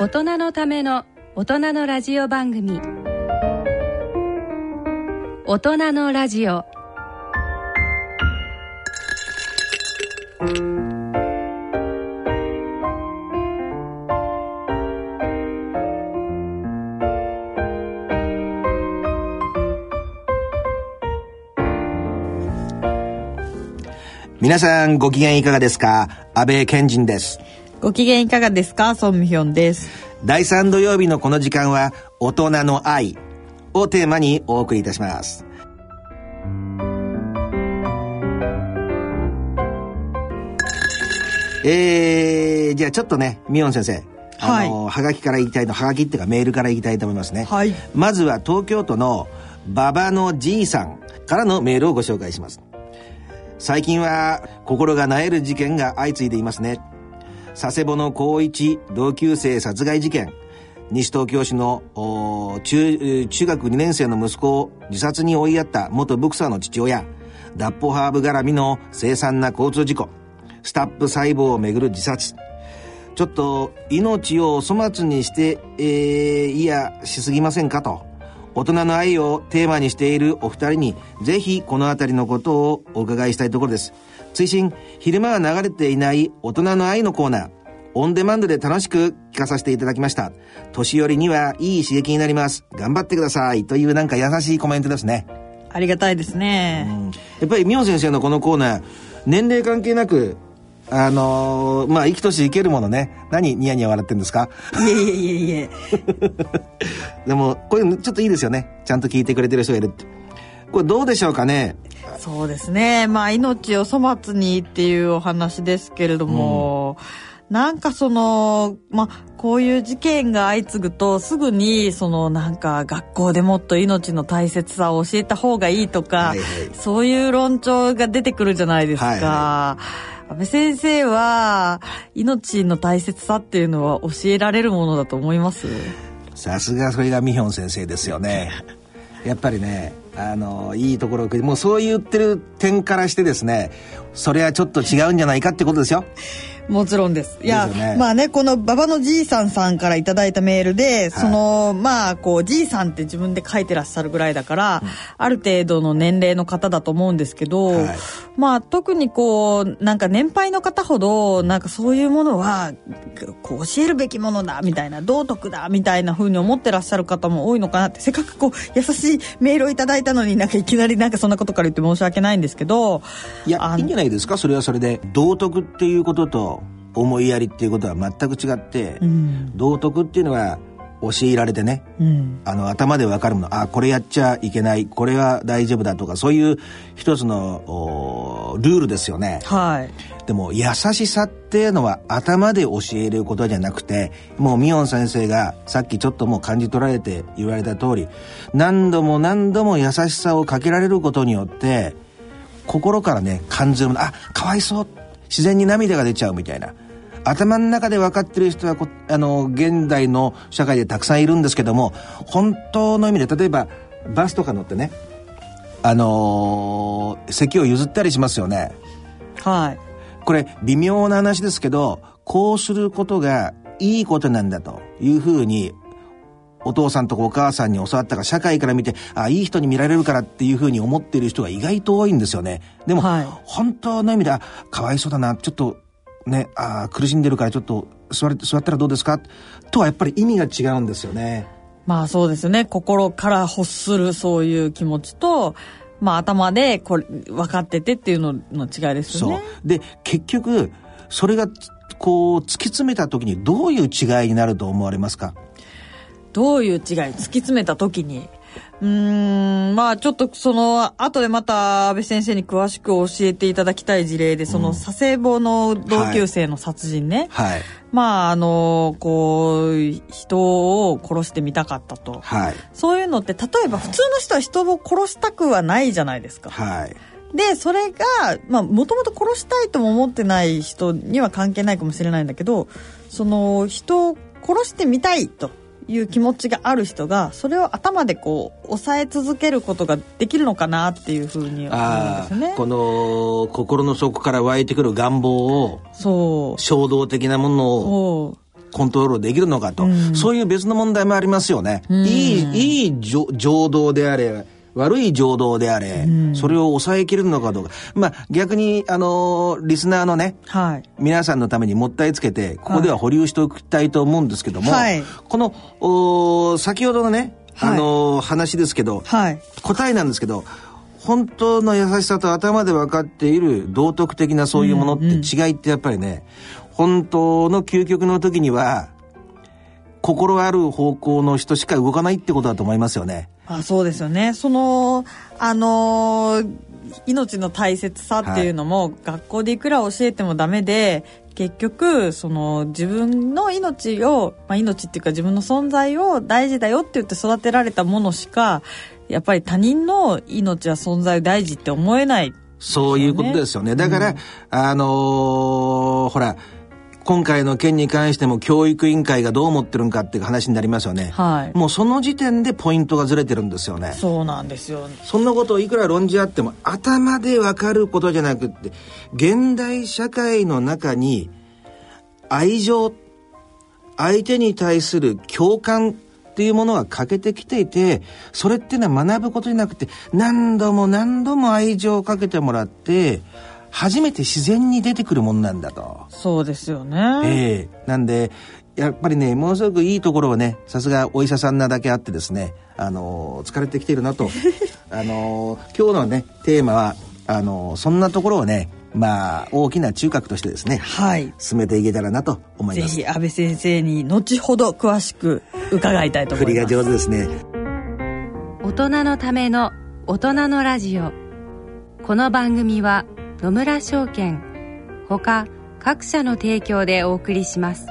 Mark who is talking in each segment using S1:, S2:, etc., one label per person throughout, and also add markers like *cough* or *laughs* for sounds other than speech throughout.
S1: 大人のための大人のラジオ番組。大人のラジオ。
S2: 皆さんご機嫌いかがですか？安倍賢人です。
S3: ご機嫌いかがですか？ソンミヒョンです。
S2: 第3土曜日のこの時間は大人の愛をテーマにお送りいたします。えー、じゃあちょっとねミヨン先生。あの、はがきからいきたいとはがきっていうかメールからいきたいと思いますね、
S3: はい。
S2: まずは東京都の馬場のじいさんからのメールをご紹介します。最近は心がなえる事件が相次いでいますね佐世保の高一同級生殺害事件。西東京市の中中学2年生の息子を自殺に追いやった元ボクサーの父親。脱法ハーブ絡みの凄惨な交通事故。スタップ細胞をめぐる自殺。ちょっと命を粗末にして、えー、いやしすぎませんかと。大人の愛をテーマにしているお二人にぜひこの辺りのことをお伺いしたいところです。追伸昼間は流れていない大人の愛のコーナー。オンデマンドで楽しく聞かさせていただきました。年寄りにはいい刺激になります。頑張ってください。というなんか優しいコメントですね。
S3: ありがたいですね。
S2: やっぱりミオン先生のこのコーナー年齢関係なくあのーまあ生きとし生けるものね。何ニヤニヤ笑ってんですか？
S3: いえいえいえいえ。*laughs*
S2: でもこういうのちょっといいですよね。ちゃんと聞いてくれてる人がいるって。これどうでしょうかね？
S3: そうですね。まあ、命を粗末にっていうお話ですけれども、なんかその、まあ、こういう事件が相次ぐと、すぐに、その、なんか、学校でもっと命の大切さを教えた方がいいとか、
S2: はいはい。
S3: そういう論調が出てくるじゃないですか。
S2: はいは
S3: 安倍先生は、命の大切さっていうのは教えられるものだと思います？
S2: さすがそれがミヒョン先生ですよね。やっぱりねあのいいところをもうそう言ってる点からしてですねそれはちょっと違うんじゃないかってことですよ。
S3: もちろんです。いや、
S2: ね。
S3: まあね、この馬場のじいさんさんからいただいたメールで、その、まあ、こう、じいさんって自分で書いてらっしゃるぐらいだから、ある程度の年齢の方だと思うんですけど、
S2: はい。
S3: まあ、特にこう、なんか年配の方ほど、なんかそういうものは、こう、教えるべきものだ、みたいな、道徳だ、みたいな風に思ってらっしゃる方も多いのかなって、せっかくこう、優しいメールをいただいたのになんかいきなりなんかそんなことから言って申し訳ないんですけど、
S2: いやいいんじゃないですか？それはそれで。道徳っていうことと思いやりっていうことは全く違って、
S3: うん、
S2: 道徳っていうのは教えられてね。
S3: うん、
S2: あの頭で分かるもの。あこれやっちゃいけない。これは大丈夫だとかそういう一つのおルールですよね。
S3: はい。
S2: でも優しさっていうのは頭で教えることじゃなくてもうミヨン先生がさっきちょっともう感じ取られて言われた通り何度も何度も優しさをかけられることによって心からね感じるもの。あかわいそう自然に涙が出ちゃうみたいな頭の中で分かってる人はこあの現代の社会でたくさんいるんですけども本当の意味で例えばバスとか乗ってねあのー席を譲ったりしますよね
S3: はい。
S2: これ微妙な話ですけどこうすることがいいことなんだというふうにお父さんとかお母さんに教わったか社会から見てあいい人に見られるからっていうふうに思っている人が意外と多いんですよね。でも、
S3: はい。
S2: 本当の意味であかわいそうだなちょっとねあ苦しんでるからちょっと座れ座ったらどうですか？とはやっぱり意味が違うんですよね。
S3: まあそうですね。心から欲するそういう気持ちと、まあ頭でこれ分かっててっていうのの違いですよ
S2: そう。
S3: ね。
S2: で結局それがこう突き詰めた時にどういう違いになると思われますか？
S3: どういう違い突き詰めた時に。うーん、まあちょっとその、後でまた安倍先生に詳しく教えていただきたい事例で、その佐世保の同級生の殺人ね。
S2: はい
S3: まああの、こう、人を殺してみたかったと。
S2: はい
S3: そういうのって、例えば普通の人は人を殺したくはないじゃないですか。
S2: はい
S3: で、それが、まあ、もともと殺したいとも思ってない人には関係ないかもしれないんだけど、その、人を殺してみたいという気持ちがある人が、それを頭でこう、抑え続けることができるのかなっていうふうに思うん
S2: あ
S3: ですね
S2: あ。この心の底から湧いてくる願望を
S3: そう。
S2: 衝動的なものを。コントロールできるのかと、そういう別の問題もありますよね。いい、いい情動であれ、悪い情動であれ、それを抑えきれるのかどうか。まあ、逆に、あのー、リスナーのね、はい、皆さんのためにもったいつけて、ここでは保留しておきたいと思うんですけども、はい、この、お先ほどのね、あのー、話ですけど、はい、答えなんですけど、本当の優しさと頭で分かっている道徳的なそういうものって違いってやっぱりね、うんうん、本当の究極の時には、心ある方向の人しか動かないってことだと思いますよね。
S3: あそうですよね。その、あのー、命の大切さっていうのも、はい、学校でいくら教えてもダメで、結局、その自分の命を、まあ、命っていうか自分の存在を大事だよって言って育てられたものしか、やっぱり他人の命や存在を大事って思えない、ね、
S2: そういうことですよね。だから、うん、あのー、ほら、今回の件に関しても教育委員会がどう思ってるんかっていう話になりますよね。はい。もうその時点でポイントがずれてるんですよね。
S3: そうなんですよ。
S2: そんなことをいくら論じ合っても頭でわかることじゃなくって、現代社会の中に愛情、相手に対する共感っていうものが欠けてきていて、それっていうのは学ぶことじゃなくて、何度も何度も愛情をかけてもらって、初めて自然に出てくるもんなんだと。
S3: そうですよね。
S2: ええー、なんで、やっぱりね、ものすごくいいところはね、さすがお医者さんなだけあってですね、あの、疲れてきてるなと。*laughs* あの、今日のね、テーマは、あの、そんなところをね、まあ、大きな中核としてですね、はい。進めていけたらなと思います。
S3: ぜひ、安倍先生に後ほど詳しく伺いたいと思います。振り
S2: が上手ですね。
S1: 大人のための大人のラジオ。この番組は、野村証券ほか各社の提供でお送りします。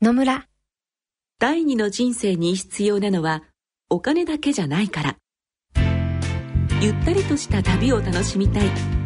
S4: 野村。第二の人生に必要なのはお金だけじゃないから。ゆったりとした旅を楽しみたい。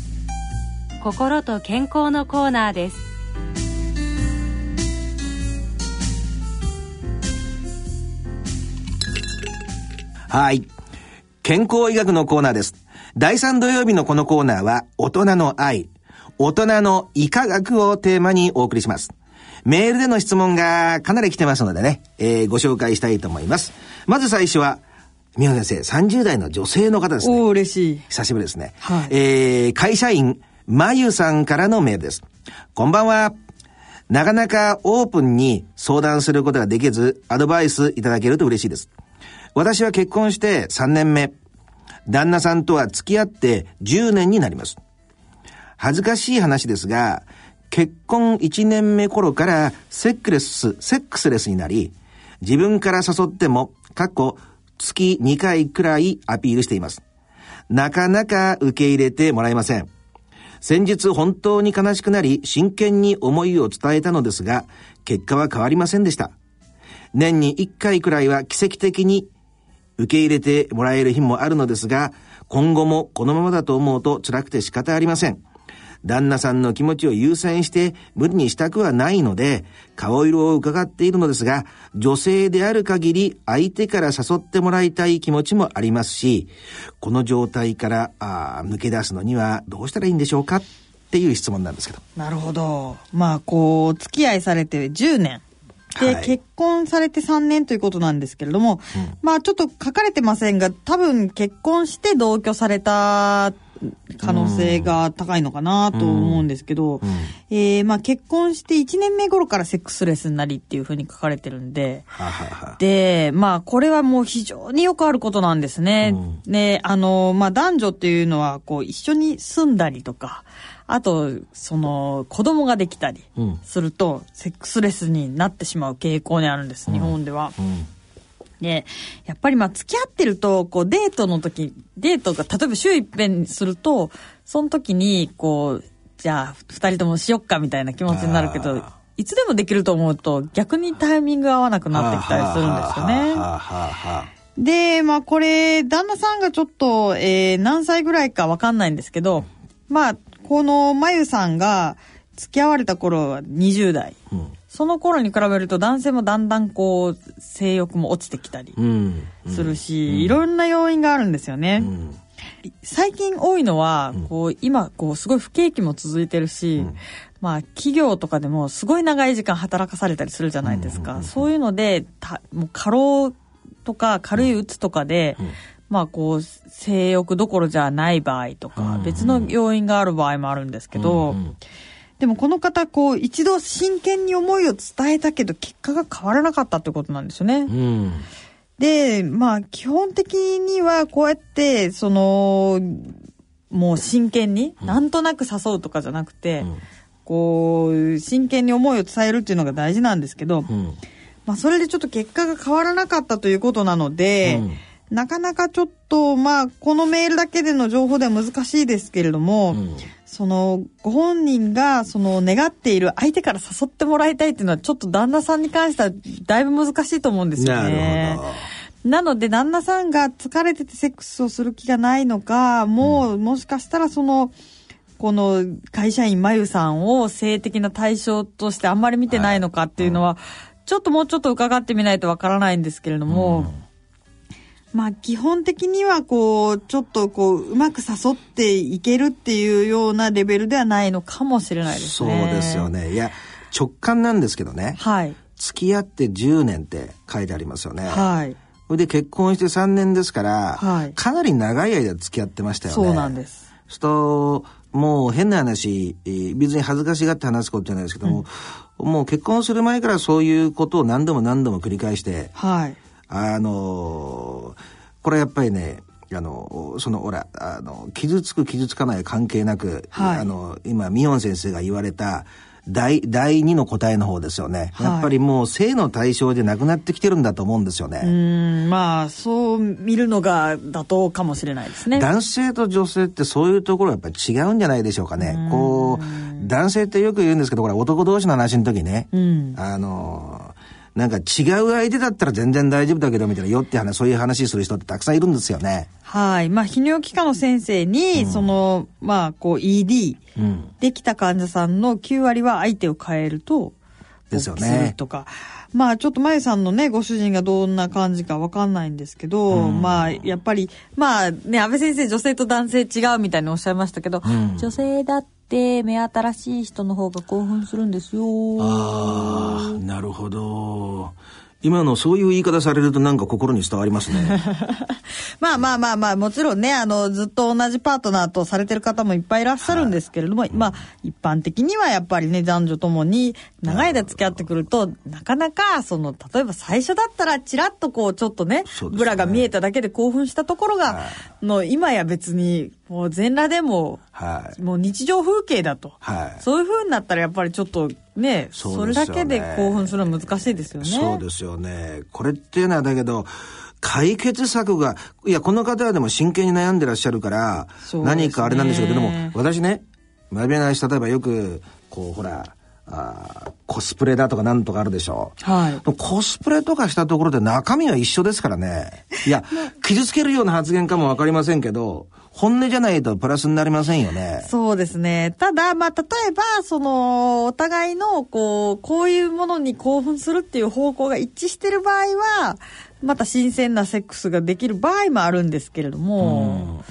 S1: 心と健康のコーナーです
S2: はい健康医学のコーナーです第3土曜日のこのコーナーは大人の愛大人の医科学をテーマにお送りしますメールでの質問がかなり来てますのでね、えー、ご紹介したいと思いますまず最初は宮野先生、30代の女性の方ですね。
S3: お嬉しい。
S2: 久しぶりですね。はい、えー、会社員、まゆさんからのメールです。こんばんは。なかなかオープンに相談することができず、アドバイスいただけると嬉しいです。私は結婚して3年目。旦那さんとは付き合って10年になります。恥ずかしい話ですが、結婚1年目頃からセックレス、セックスレスになり、自分から誘っても、過去月2回くらいアピールしています。なかなか受け入れてもらえません。先日本当に悲しくなり真剣に思いを伝えたのですが、結果は変わりませんでした。年に1回くらいは奇跡的に受け入れてもらえる日もあるのですが、今後もこのままだと思うと辛くて仕方ありません。旦那さんの気持ちを優先して無理にしたくはないので、顔色を伺っているのですが、女性である限り相手から誘ってもらいたい気持ちもありますし、この状態からあ抜け出すのにはどうしたらいいんでしょうかっていう質問なんですけど。
S3: なるほど。まあ、こう、付き合いされて10年。で、
S2: はい
S3: 結婚されて3年ということなんですけれども、まあちょっと書かれてませんが、多分結婚して同居された可能性が高いのかなと思うんですけど、えーまあ結婚して1年目頃からセックスレスになりっていうふうに書かれてるんで、で、まあ、これはもう非常によくあることなんですね。で、あの、まあ、男女っていうのは、こう、一緒に住んだりとか、あと、その、子供ができたり
S2: うん。
S3: すると、セックスレスになってしまう傾向にあるんです、日本では。
S2: うん
S3: で、やっぱりまあ付き合ってると、こうデートの時、デートが例えば週一遍すると、その時に、こう、じゃあ二人ともしよっかみたいな気持ちになるけど
S2: あ、
S3: いつでもできると思うと逆にタイミングが合わなくなってきたりするんですよね。で、まあこれ、旦那さんがちょっと、えー何歳ぐらいかわかんないんですけど、まあ、このまゆさんが付き合われた頃は20代。
S2: うん
S3: その頃に比べると男性もだんだんこう、性欲も落ちてきたり
S2: うん
S3: するし、いろんな要因があるんですよね。
S2: うん。
S3: 最近多いのは、こう、今、こう、すごい不景気も続いてるし、まあ、企業とかでもすごい長い時間働かされたりするじゃないですか。そういうので、たもう過労とか軽いうつとかで、まあ、こう、性欲どころじゃない場合とか、別の要因がある場合もあるんですけど、でもこの方、こう、一度真剣に思いを伝えたけど、結果が変わらなかったってことなんですよね。
S2: うん。
S3: で、まあ、基本的にはこうやって、その、もう真剣に、なんとなく誘うとかじゃなくて、こう、真剣に思いを伝えるっていうのが大事なんですけど、
S2: うん。
S3: まあ、それでちょっと結果が変わらなかったということなので、
S2: うん。
S3: なかなかちょっと、まあ、このメールだけでの情報では難しいですけれども、
S2: ん
S3: その、ご本人が、その、願っている相手から誘ってもらいたいっていうのは、ちょっと旦那さんに関しては、だいぶ難しいと思うんですよ
S2: な
S3: ね。
S2: るほど。
S3: なので、旦那さんが疲れててセックスをする気がないのか、もう、もしかしたらその、この会社員まゆさんを性的な対象としてあんまり見てないのかっていうのは、ちょっともうちょっと伺ってみないとわからないんですけれども、まあ基本的にはこう、ちょっとこう、うまく誘っていけるっていうようなレベルではないのかもしれないです
S2: そう
S3: ね。
S2: ですよ。ねいや直感なんですけどね
S3: はい。
S2: 付き合って10年って書いてありますよね
S3: はい。
S2: それで結婚して3年ですから、
S3: はい
S2: かなり長い間付き合ってましたよね
S3: そうなんです。
S2: するともう変な話えー別に恥ずかしがって話すことじゃないですけども、もう結婚する前からそういうことを何度も何度も繰り返して
S3: はい。
S2: あのーこれやっぱりねあのそのほらあの傷つく傷つかない関係なく、
S3: はい
S2: あの今ミヨン先生が言われた第第2の答えの方ですよね、
S3: はい
S2: やっぱりもう性の対象でなくなってきてるんだと思うんですよね。
S3: うーん、まあ、そう見るのが妥当かもしれないですね。
S2: 男性と女性ってそういうところやっぱり違うんじゃないでしょうかね。こう、男性ってよく言うんですけど、これ男同士の話の時ね、
S3: ん
S2: あの、なんか違う相手だったら全然大丈夫だけどみたいなよって話、そういう話する人ってたくさんいるんですよね。
S3: はい。まあ、泌尿器科の先生に、その、まあ、こう、ED
S2: うん。
S3: できた患者さんの9割は相手を変えると、
S2: ですよね
S3: とか。まあ、ちょっとまゆさんのね、ご主人がどんな感じかわかんないんですけど、まあ、やっぱり、まあね、安倍先生、女性と男性違うみたいにおっしゃいましたけど、女性だって目新しい人の方が興奮するんですよ。
S2: ああ、なるほど。今のそういう言い方されるとなんか心に伝わりますね。*laughs*
S3: まあまあまあまあ、もちろんね、あの、ずっと同じパートナーとされてる方もいっぱいいらっしゃるんですけれども、まあ、一般的にはやっぱりね、男女ともに長い間付き合ってくると、なかなか、その、例えば最初だったら、ちらっとこう、ちょっとね、
S2: ね
S3: ブラが見えただけで興奮したところが、の、今や別に、もう全裸でも、
S2: はい。
S3: もう日常風景だと。
S2: はい。
S3: そういう風になったらやっぱりちょっとね、
S2: そ
S3: そうれだけで興奮するのは難しいですよね。
S2: そうですよね。これっていうのはだけど、解決策が、いや、この方はでも真剣に悩んでらっしゃるから、
S3: ね
S2: 何かあれなんでしょうけど、でも、私ね、真面目な話、例えばよく、こう、ほら、あーコスプレだとかなんとかあるでしょ。
S3: はい。
S2: コスプレとかしたところで中身は一緒ですからね。いや、*laughs* 傷つけるような発言かもわかりませんけど、本音じゃないとプラスになりませんよね。
S3: そうですね。ただ、まあ、例えば、その、お互いの、こう、こういうものに興奮するっていう方向が一致してる場合は、また新鮮なセックスができる場合もあるんですけれども、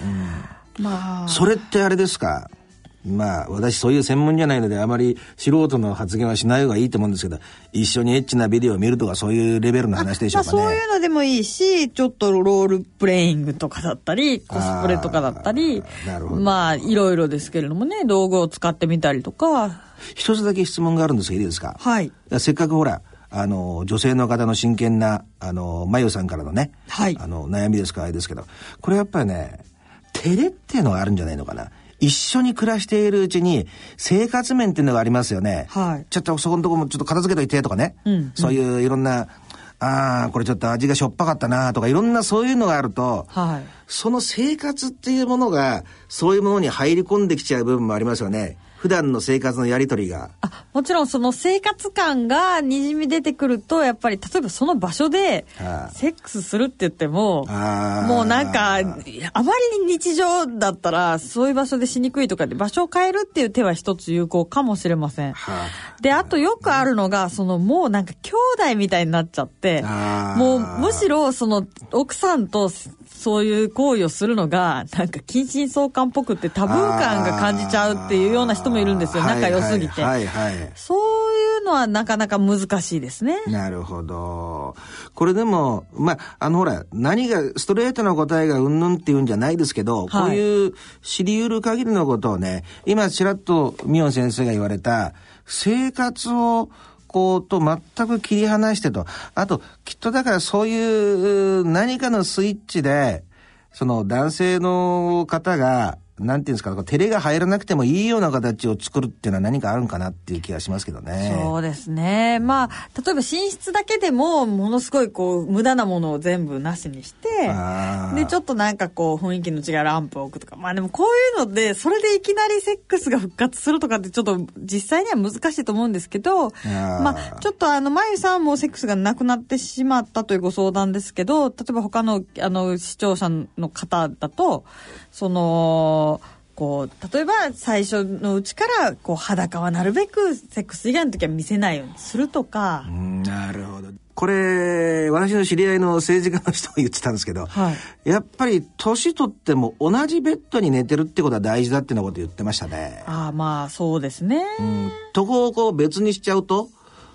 S3: まあ、
S2: それってあれですか？まあ、私そういう専門じゃないので、あまり素人の発言はしない方がいいと思うんですけど、一緒にエッチなビデオを見るとか、そういうレベルの話でしょうかね。
S3: まあ、そういうのでもいいし、ちょっとロールプレイングとかだったり、コスプレとかだったり、
S2: なるほど
S3: まあ、いろいろですけれどもね、道具を使ってみたりとか、
S2: 一つだけ質問があるんですが、いいですか？
S3: はい。
S2: せっかくほら、あの、女性の方の真剣な、あの、まゆさんからのね、
S3: はい
S2: あの、悩みですか、あれですけど、これやっぱりね、照れっていうのがあるんじゃないのかな。一緒に暮らしているうちに、生活面っていうのがありますよね。
S3: はい
S2: ちょっとそこのとこもちょっと片付けといてとかね。
S3: うん
S2: そういういろんな、ああ、これちょっと味がしょっぱかったなとか、いろんなそういうのがあると、
S3: はい。
S2: その生活っていうものが、そういうものに入り込んできちゃう部分もありますよね。普段の生活のやりとりが。
S3: あもちろんその生活感がにじみ出てくるとやっぱり例えばその場所で
S2: はい
S3: セックスするって言ってももうなんかあまりに日常だったらそういう場所でしにくいとかで場所を変えるっていう手は一つ有効かもしれません。
S2: は
S3: であとよくあるのがそのもうなんか兄弟みたいになっちゃってもうむしろその奥さんとそういう行為をするのがなんか近親相関っぽくってタブー感が感じちゃうっていうような人もいるんですよ仲良すぎて。
S2: はいはい、はい
S3: そういうのはなかなか難しいですね。
S2: なるほど。これでも、まあ、あのほら、何が、ストレートな答えがうんぬんっていうんじゃないですけど、
S3: はい
S2: こういう知り得る限りのことをね、今ちらっとミオン先生が言われた、生活を、こうと全く切り離してと。あと、きっとだからそういう何かのスイッチで、その男性の方が、なんていうんですか、照れが入らなくてもいいような形を作るっていうのは何かあるんかなっていう気がしますけどね。
S3: そうですね。まあ、例えば寝室だけでも、ものすごいこう、無駄なものを全部なしにしてで、ちょっとなんかこう、雰囲気の違うランプを置くとか。まあでもこういうので、それでいきなりセックスが復活するとかってちょっと実際には難しいと思うんですけど、
S2: ー
S3: まあ、ちょっとあの、まゆさんもセックスがなくなってしまったというご相談ですけど、例えば他の、あの、視聴者の方だと、その、こう、例えば最初のうちから、こう、裸はなるべくセックス以外の時は見せないようにするとか、
S2: うんなるほど。これ、私の知り合いの政治家の人が言ってたんですけど、
S3: はい
S2: やっぱり年取っても同じベッドに寝てるってことは大事だってなこと言ってましたね。
S3: ああ、まあ、そうですね。
S2: うん、とこをこう別にしちゃうと、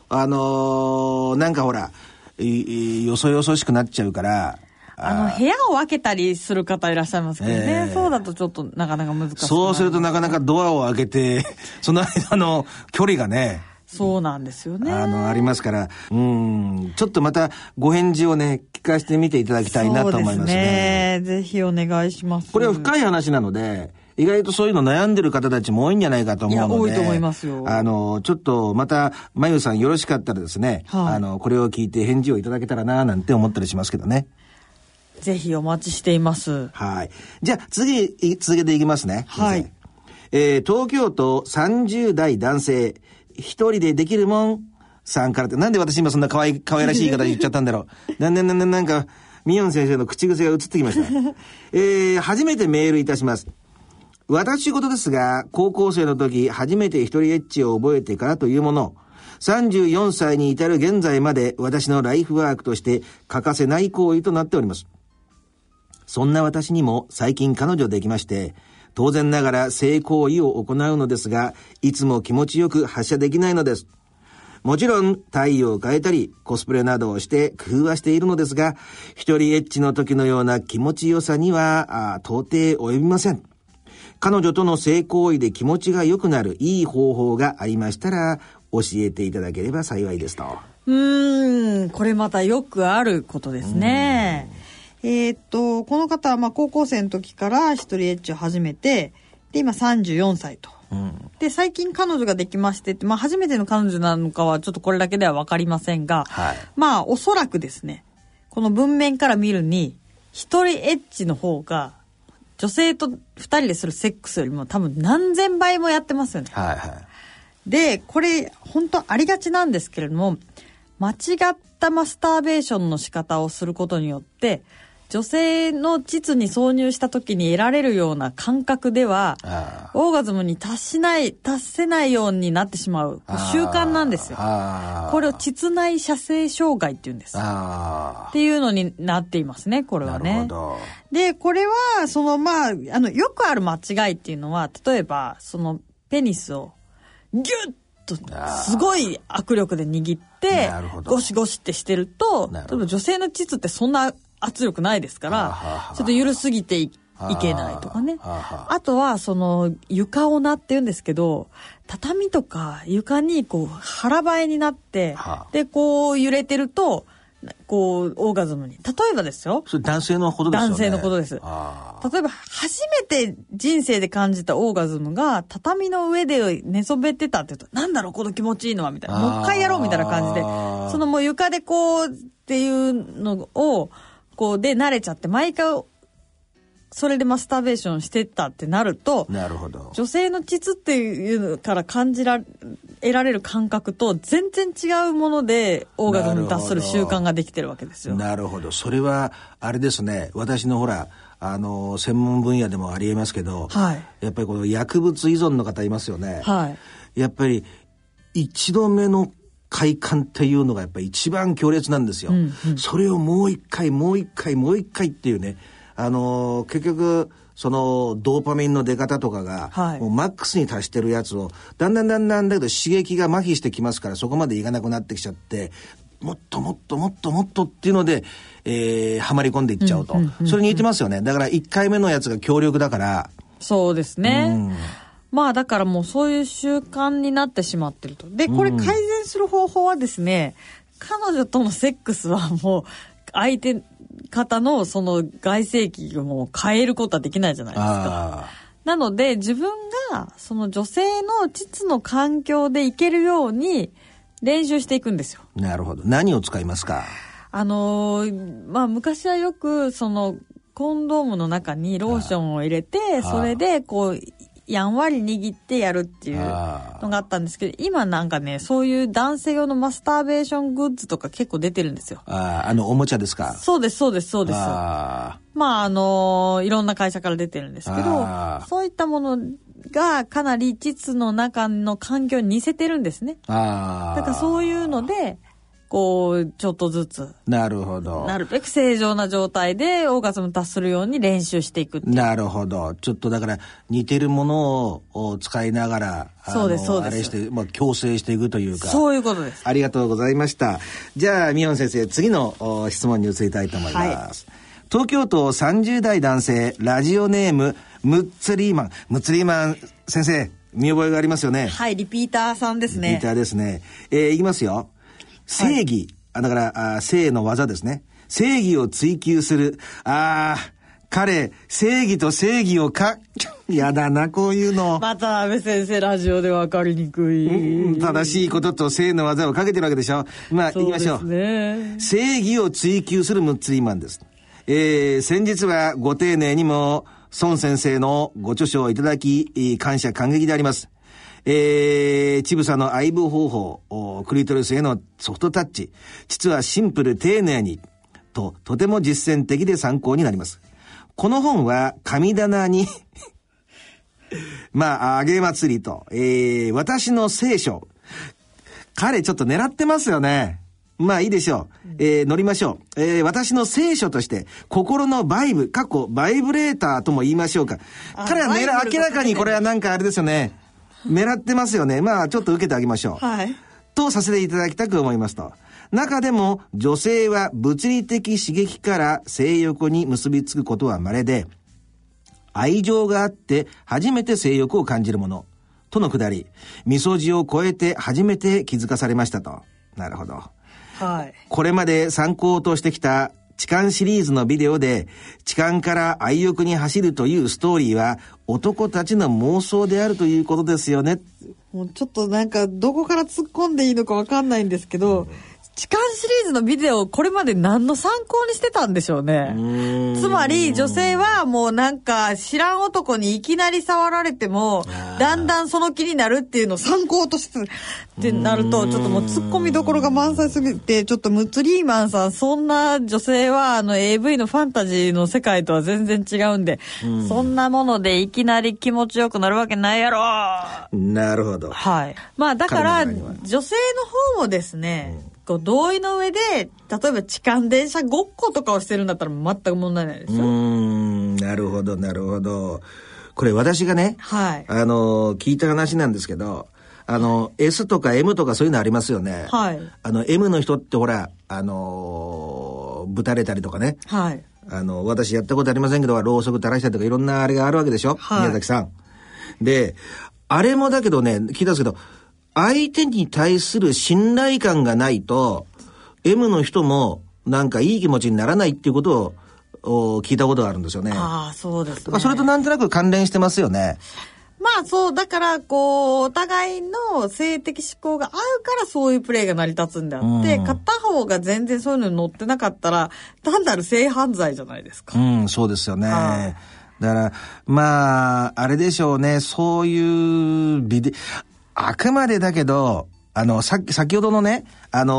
S2: あのーなんかほら、よそよそしくなっちゃうから、
S3: あの、部屋を分けたりする方いらっしゃいますけどね。
S2: ええ
S3: そうだとちょっとなかなか難しい。
S2: そうするとなかなかドアを開けて、*laughs* その間の距離がね、
S3: そうなんですよね。
S2: あの、ありますから、うん、ちょっとまたご返事をね、聞かせてみていただきたいなと思います
S3: そう
S2: ね。
S3: ですね。ぜひお願いします。
S2: これは深い話なので、意外とそういうの悩んでる方たちも多いんじゃないかと思うので。
S3: いや多いと思いますよ
S2: あの、ちょっとまた、まゆさんよろしかったらですね、
S3: はい
S2: あの、これを聞いて返事をいただけたらななんて思ったりしますけどね。
S3: ぜひお待ちしています。
S2: はい。じゃあ、次、い続けていきますね。
S3: はい。
S2: えー東京都30代男性、一人でできるもんさんからって、なんで私今そんな可愛い、可愛らしい言い方言っちゃったんだろう。*laughs* なんなんなんなんなんか、ミヨン先生の口癖が移ってきました。えー初めてメールいたします。私事ですが、高校生の時、初めて一人エッチを覚えてからというもの、34歳に至る現在まで私のライフワークとして欠かせない行為となっております。そんな私にも最近彼女できまして、当然ながら性行為を行うのですが、いつも気持ちよく発射できないのです。もちろん、体位を変えたり、コスプレなどをして工夫はしているのですが、一人エッチの時のような気持ちよさには、あ到底及びません。彼女との性行為で気持ちが良くなるいい方法がありましたら、教えていただければ幸いですと。
S3: うーん、これまたよくあることですね。えーっと、この方はまあ高校生の時から一人エッチを始めて、で、今34歳と。で、最近彼女ができまして、まあ初めての彼女なのかはちょっとこれだけではわかりませんが、
S2: はい
S3: まあおそらくですね、この文面から見るに、一人エッチの方が、女性と二人でするセックスよりも多分何千倍もやってますよね。
S2: はいはい。
S3: で、これ、本当ありがちなんですけれども、間違ったマスターベーションの仕方をすることによって、女性の膣に挿入した時に得られるような感覚では
S2: あ
S3: オーガズムに達しない達せないようになってしまう。習慣なんですよ。これを膣内射精障害っていうんです。っ
S2: あ。
S3: ていうのになっていますねこれはね。で、これは、その、まあ、あの、よくある間違いっていうのは、例えば、その、ペニスを、ギュッと、すごい握力で握ってゴシゴシってしてると、例えば女性の膣ってそんな圧力ないですから
S2: は、あ
S3: ちょっと緩すぎていいけないとかね。
S2: はあ
S3: とは、その、床をなって言うんですけど、畳とか床にこう腹ばいになって、
S2: はあ
S3: で、こう揺れてると、こう、オーガズムに。例えばですよ。
S2: それ男性のことですよね。
S3: 男性のことです
S2: あ
S3: 例えば初めて人生で感じたオーガズムが畳の上で寝そべってたって言うとなんだろうこの気持ちいいのはみたいなもう一回やろうみたいな感じでそのもう床でこうっていうのをこうで慣れちゃって毎回それでマスターベーションしてったってなると
S2: あ。なるほど。
S3: 女性の膣っていうのから感じら得られる感覚と全然違うものでオーガズムに達する習慣ができてるわけですよ。
S2: なるほど。それは、あれですね。私のほら、あの、専門分野でもありえますけど、
S3: はい
S2: やっぱりこの薬物依存の方いますよね。
S3: はい。
S2: やっぱり、一度目の快感っていうのがやっぱり一番強烈なんですよ。それをもう一回、もう一回、もう一回っていうね。あの、結局、そのドーパミンの出方とかが、
S3: はい
S2: もうマックスに達してるやつをだんだんだんだんだけど刺激が麻痺してきますからそこまでいかなくなってきちゃってもっともっともっともっとっていうので、えー、はまり込んでいっちゃうと、それに似てますよねだから1回目のやつが強力だから
S3: そうですね。まあだからもうそういう習慣になってしまってると。で、これ改善する方法はですね、彼女とのセックスはもう相手方のその外性器をもう変えることはできないじゃないですか。
S2: あ
S3: なので自分がその女性の膣の環境でいけるように練習していくんですよ。
S2: あなるほど何を使いますか？
S3: あのーまあ昔はよくそのコンドームの中にローションを入れてそれでこうやんわり握ってやるっていう
S2: あ
S3: のがあったんですけど今なんかねそういう男性用のマスターベーショングッズとか結構出てるんですよ。
S2: あああのおもちゃですか？
S3: そうですそうですそうです。
S2: あ
S3: まああのいろんな会社から出てるんですけどそういったものがかなり膣の中の環境に似せてるんですね。
S2: あああ
S3: だからそういうのでこうちょっとずつ
S2: なるほど
S3: なるべく正常な状態でオーガズム達するように練習していく
S2: なるほど。ちょっとだから似てるものをお使いながら、
S3: そうですそうです
S2: あれして、まあ、矯正していくというか。
S3: そういうことです。
S2: ありがとうございました。じゃあ、ミヨン先生、次のお質問に移りたいと思います。東京都30代男性、ラジオネーム、ムッツリーマン。ムッツリーマン先生、見覚えがありますよね？
S3: はい、リピーターさんですね
S2: リピータ。ーですね。えーいきますよ。正義。あだから、あ正の技ですね。正義を追求する。ああ、彼、正義と正義をか、*laughs* やだな、こういうの。
S3: また安倍先生ラジオで分かりにくい。
S2: 正しいことと正の技をかけてるわけでしょ。まあ、行きましょう。正義を追求するムッツリーマンです。えー、先日はご丁寧にも、孫先生のご著書をいただき、えー感謝感激であります。えー、ちぶさの愛撫方法、おクリトリスへのソフトタッチ、実はシンプル丁寧に、と、とても実践的で参考になります。この本は神棚に *laughs* まあ、あげ祭りと、えー、私の聖書、彼ちょっと狙ってますよね。まあいいでしょう。えー乗りましょう。えー私の聖書として、心のバイブ、過去、バイブレーターとも言いましょうか。
S3: あ
S2: 彼は狙
S3: バイブルが
S2: 明らかにこれはなんかあれですよね。狙ってますよね。まあちょっと受けてあげましょう。
S3: はい。
S2: とさせていただきたく思いますと。中でも女性は物理的刺激から性欲に結びつくことは稀で、愛情があって初めて性欲を感じるもの。とのくだり、みそじを超えて初めて気づかされましたと。なるほど。
S3: はい。
S2: これまで参考としてきた痴漢シリーズのビデオで痴漢から愛欲に走るというストーリーは男たちの妄想であるということですよね。
S3: もうちょっとなんかどこから突っ込んでいいのかわかんないんですけど、痴漢シリーズのビデオをこれまで何の参考にしてたんでしょうね。つまり女性はもうなんか知らん男にいきなり触られても、だんだんその気になるっていうのを参考としてってなると、ちょっともう突っ込みどころが満載すぎて、ちょっとムツリーマンさん、そんな女性はあの AV のファンタジーの世界とは全然違うんで、そんなものでいきなり気持ちよくなるわけないやろ。
S2: なるほど。
S3: はい。まあだから、女性の方もですね、こう同意の上で、例えば痴漢電車ごっことかをしてるんだったら全く問題ないです
S2: うー
S3: よ。
S2: ん、なるほど、なるほど。これ私がね、
S3: はい。
S2: あの、聞いた話なんですけど、あの、S とか M とかそういうのありますよね。
S3: はい
S2: あの、M の人ってほら、あの、ぶたれたりとかね。
S3: はい。
S2: あの、私やったことありませんけど、ろうそく垂らしたりとかいろんなあれがあるわけでしょ、
S3: はい
S2: 宮崎さん。で、あれもだけどね、聞いたんですけど、相手に対する信頼感がないと、M の人もなんかいい気持ちにならないっていうことをお聞いたことがあるんですよね。
S3: ああ、そうですね。
S2: それとなんとなく関連してますよね。
S3: まあそう、だから、こう、お互いの性的思考が合うからそういうプレーが成り立つんであって、
S2: うん
S3: 片方が全然そういうのに乗ってなかったら、単なる性犯罪じゃないですか。
S2: うん、そうですよね。
S3: はい
S2: だから、まあ、あれでしょうね、そういうビデあくまでだけど、あの、さっき、先ほどのね、あの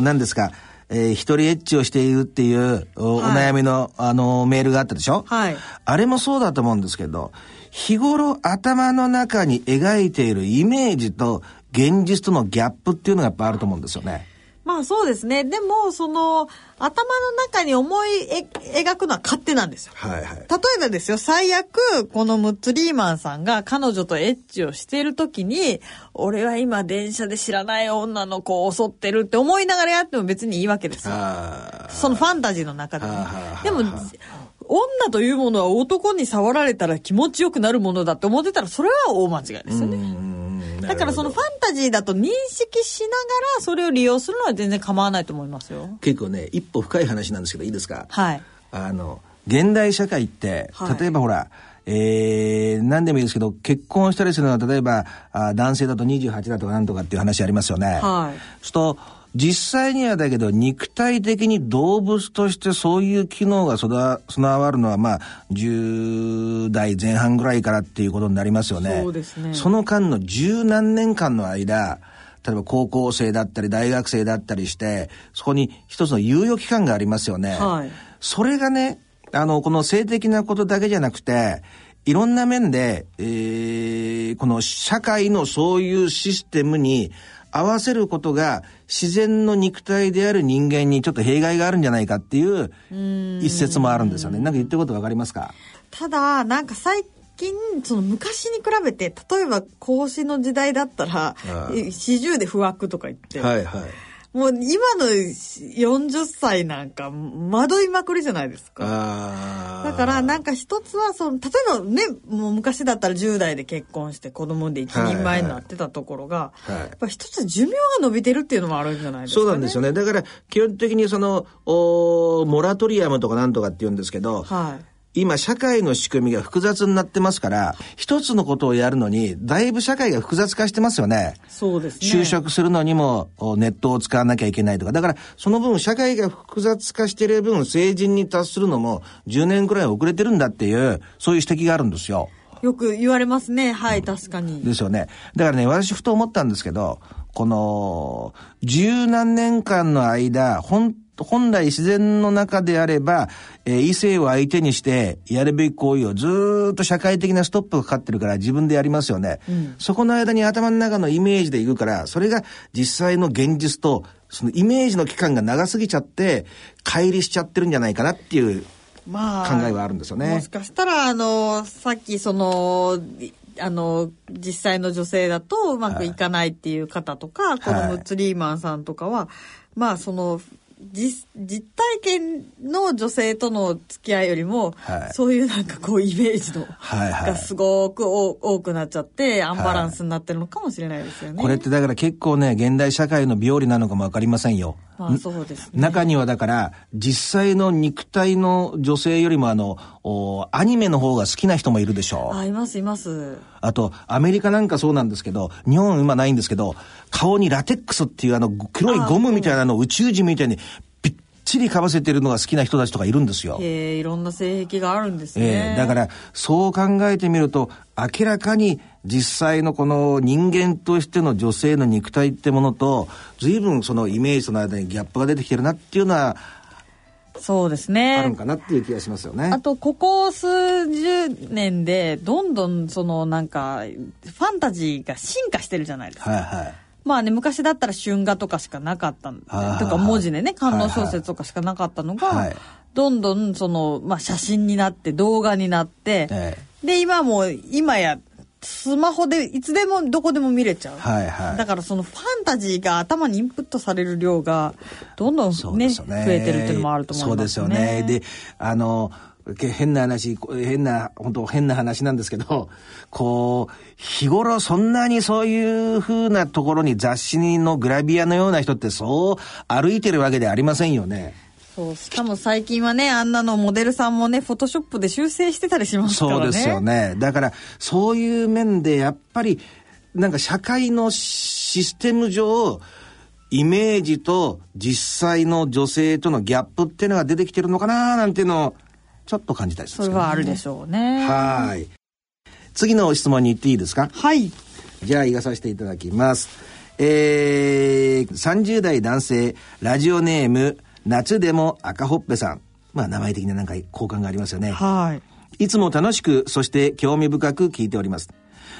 S2: ー何ですか、えー一人エッチをしているっていうお,、
S3: はい
S2: 悩みの、あのーメールがあったでしょ？
S3: はい。
S2: あれもそうだと思うんですけど、日頃頭の中に描いているイメージと現実とのギャップっていうのがやっぱあると思うんですよね。
S3: まあそうですね。でも、その、頭の中に思いえ描くのは勝手なんですよ。
S2: はいはい。
S3: 例えばですよ、最悪、このムッツリーマンさんが彼女とエッチをしている時に、俺は今電車で知らない女の子を襲ってるって思いながらやっても別にいいわけですよ。
S2: あ
S3: そのファンタジーの中でね。でも、女というものは男に触られたら気持ちよくなるものだって思ってたら、それは大間違いですよね。だからそのファンタジーだと認識しながらそれを利用するのは全然構わないと思いますよ。
S2: 結構ね、一歩深い話なんですけど、いいですか？
S3: はい。
S2: あの、現代社会って、
S3: はい
S2: 例えばほら、えー、何でもいいですけど、結婚したりするのは、例えば、あ男性だと28だとかなんとかっていう話ありますよね。
S3: はい
S2: そうすると、実際にはだけど、肉体的に動物としてそういう機能が備備わるのは、まあ、10代前半ぐらいからっていうことになりますよね。
S3: そうですね
S2: その間の十何年間の間、例えば高校生だったり大学生だったりして、そこに一つの猶予期間がありますよね。
S3: はい
S2: それがね、あの、この性的なことだけじゃなくて、いろんな面で、えーこの社会のそういうシステムに合わせることが自然の肉体である人間にちょっと弊害があるんじゃないかっていう一説もあるんですよね。なんか言ってることわかりますか？
S3: ただ、なんか最近、その昔に比べて、例えば孔子の時代だったら四十で不惑とか言って、
S2: いはい。
S3: もう今の40歳なんか惑いまくりじゃないですか。だからなんか一つはその例えばねもう昔だったら10代で結婚して子供で一人前になってたところが、
S2: はい。はい。
S3: やっぱ一つ寿命が伸びてるっていうのもあるんじゃないですか、ね、
S2: そうなんですよね。だから、基本的にその、おモラトリアムとかなんとかって言うんですけど、
S3: はい
S2: 今、社会の仕組みが複雑になってますから、一つのことをやるのに、だいぶ社会が複雑化してますよね。
S3: そうですね
S2: 就職するのにもおネットを使わなきゃいけないとか。だから、その分、社会が複雑化している分、成人に達するのも10年くらい遅れてるんだっていう、そういう指摘があるんですよ。
S3: よく言われますねはい確かに
S2: ですよね。だからね、私ふと思ったんですけど、この、十何年間の間、本、本来自然の中であれば、えー異性を相手にしてやるべき行為をずーっと社会的なストップがかかってるから自分でやりますよね。そこの間に頭の中のイメージでいくから、それが実際の現実と、そのイメージの期間が長すぎちゃって、乖離しちゃってるんじゃないかなっていう
S3: ま
S2: 考えはあるんですよね。
S3: もしかしたらあのさっきそのいあの実際の女性だとうまくいかないっていう方とか、このムッツリーマンさんとかは、まあその実実体験の女性との付き合いよりも、
S2: はい
S3: そういうなんかこうイメージの、
S2: はいはい
S3: がすごく多多くなっちゃってアンバランスになってるのかもしれないですよね。
S2: これってだから結構ね、現代社会の病理なのかもわかりませんよ。
S3: あそうですね。
S2: 中にはだから、実際の肉体の女性よりもあの、おアニメの方が好きな人もいるでしょう。
S3: あ、いますいます。
S2: あと、アメリカなんかそうなんですけど、日本は今ないんですけど、顔にラテックスっていうあの黒いゴムみたいなのを宇宙人みたいにちりかぶせてるのが好きな人たちとかいるんですよ。
S3: へえ、いろんな性癖があるんです
S2: え
S3: ね。
S2: えだから、そう考えてみると、明らかに実際のこの人間としての女性の肉体ってものと、随分そのイメージとの間にギャップが出てきてるなっていうのは
S3: そうです
S2: ある
S3: ね
S2: ん。かなっていう気がしますよね。
S3: あと、ここ数十年で、どんどん、その、なんか、ファンタジーが進化してるじゃないですか。
S2: はいはい。
S3: まあね、昔だったら春画とかしかなかったとか文字でね、観音小説とかしかなかったのが、
S2: はい。
S3: どんどんその、まあ写真になって、動画になって、
S2: え
S3: で、今もう、今や、スマホでいつでもどこでも見れちゃう。
S2: はいはい。
S3: だからそのファンタジーが頭にインプットされる量が、どんどんね、
S2: ね。
S3: 増えてるっていうのもあると思います
S2: そうですよね。で、あの、け変な話、こ変な、本当変な話なんですけど、こう、日頃そんなにそういう風なところに雑誌のグラビアのような人ってそう歩いてるわけではありませんよね。
S3: そう、しかも最近はね、あんなのモデルさんもね、フォトショップで修正してたりしますからね。
S2: そうですよね。だから、そういう面でやっぱり、なんか社会のシステム上、イメージと実際の女性とのギャップっていうのが出てきてるのかななんていうのを、ちょっと感じたりするね
S3: それはあるでしょうね。
S2: はい。次の質問に行っていいですか？
S3: はい。
S2: じゃあ、言わさせていただきます。えー、30代男性、ラジオネーム、夏でも赤ほっぺさん。まあ、名前的ななんか好感がありますよね。
S3: はい。
S2: いつも楽しく、そして興味深く聞いております。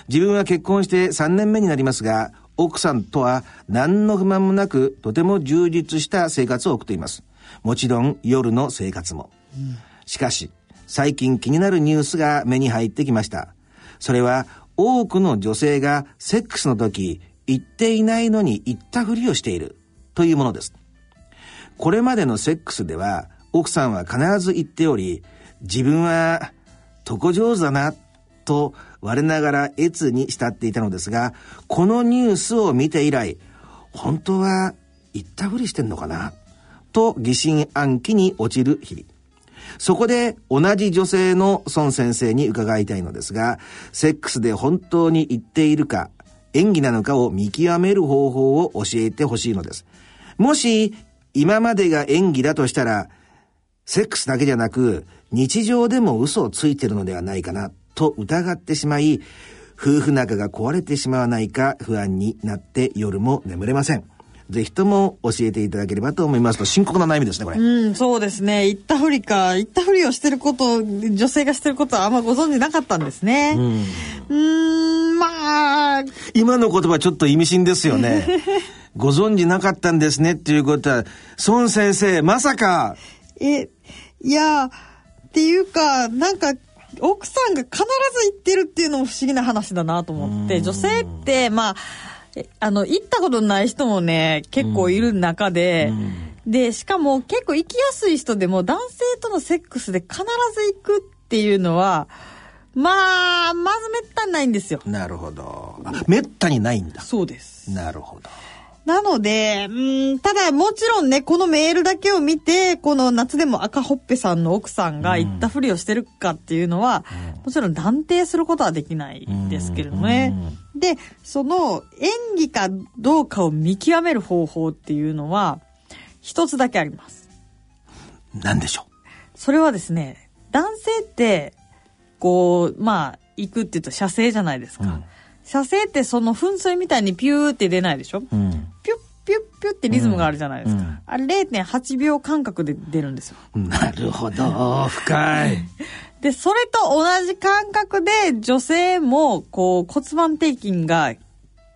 S2: 自分は結婚して3年目になりますが、奥さんとは何の不満もなく、とても充実した生活を送っています。もちろん夜の生活も。しかし、最近気になるニュースが目に入ってきました。それは、多くの女性がセックスの時、言っていないのに言ったふりをしているというものです。これまでのセックスでは、奥さんは必ず言っており、自分は、床上手だな、と我ながら越に慕っていたのですが、このニュースを見て以来、本当は言ったふりしてんのかな、と疑心暗鬼に落ちる日々。そこで同じ女性の孫先生に伺いたいのですが、セックスで本当に言っているか、演技なのかを見極める方法を教えてほしいのです。もし、今までが演技だとしたら、セックスだけじゃなく、日常でも嘘をついてるのではないかな、と疑ってしまい、夫婦仲が壊れてしまわないか不安になって夜も眠れません。ぜひとも教えていただければと思いますと、深刻な悩みですね、これ。
S3: うん、そうですね。言ったふりか、言ったふりをしてること、女性がしてることはあんまご存知なかったんですね。うーん、まあ、
S2: 今の言葉ちょっと意味深ですよね。*laughs* ご存知なかったんですねっていうことは、孫先生、まさか、
S3: え、いや、っていうか、なんか、奥さんが必ず言ってるっていうのも不思議な話だなと思って、女性って、まあ、えあの、行ったことない人もね、結構いる中で、で、しかも結構行きやすい人でも男性とのセックスで必ず行くっていうのは、まあ、まずめったにないんですよ。
S2: なるほど。あめったにないんだ。
S3: そうです。
S2: なるほど。
S3: なので、うん、ただもちろんね、このメールだけを見て、この夏でも赤ほっぺさんの奥さんが言ったふりをしてるかっていうのは、もちろん断定することはできないですけれどもね。で、その演技かどうかを見極める方法っていうのは、一つだけあります。
S2: なんでしょ
S3: それはですね、男性って、こう、まあ、行くって言うと射精じゃないですか。
S2: うん
S3: 射精ってその噴水みたいにピューって出ないでしょ
S2: う。うん。
S3: ピュッピュッってリズムがあるじゃないですか。
S2: うん
S3: あれ0.8秒間隔で出るんですよ。
S2: なるほど。深い。*laughs*
S3: で、それと同じ感覚で女性もこう骨盤底筋が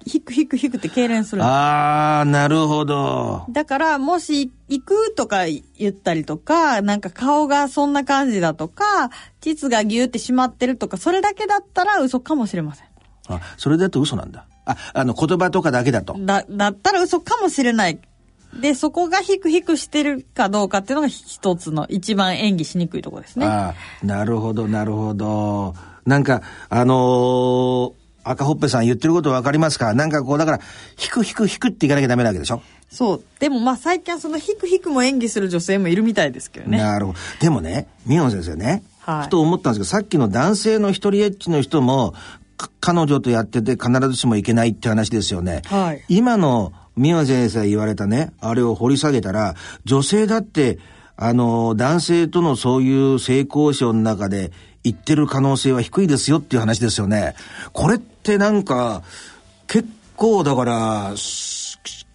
S3: ヒクヒクヒクって痙攣する
S2: あー、なるほど。
S3: だから、もし、行くとか言ったりとか、なんか顔がそんな感じだとか、膣がギューって締まってるとか、それだけだったら嘘かもしれません。
S2: あ、それだと嘘なんだ。あ、あの、言葉とかだけだと。
S3: だ、だったら嘘かもしれない。で、そこがヒクヒクしてるかどうかっていうのが一つの一番演技しにくいところですね。
S2: あーなるほど、なるほど。なんか、あのー赤ほっぺさん言ってることわかりますか？なんかこう、だから、引く引く引くっていかなきゃダメなわけでしょ？
S3: そう。でもまあ最近はそのヒクヒクも演技する女性もいるみたいですけどね。
S2: なるほど。でもね、ミヨン先生ね、
S3: はい
S2: ふと思ったんですけど、さっきの男性の一人エッチの人も、か彼女とやってて必ずしもいけないって話ですよね。
S3: はい
S2: 今のミヨン先生が言われたね、あれを掘り下げたら、女性だって、あの、男性とのそういう性交渉の中で言ってる可能性は低いですよっていう話ですよね。これってなんか、結構だから、す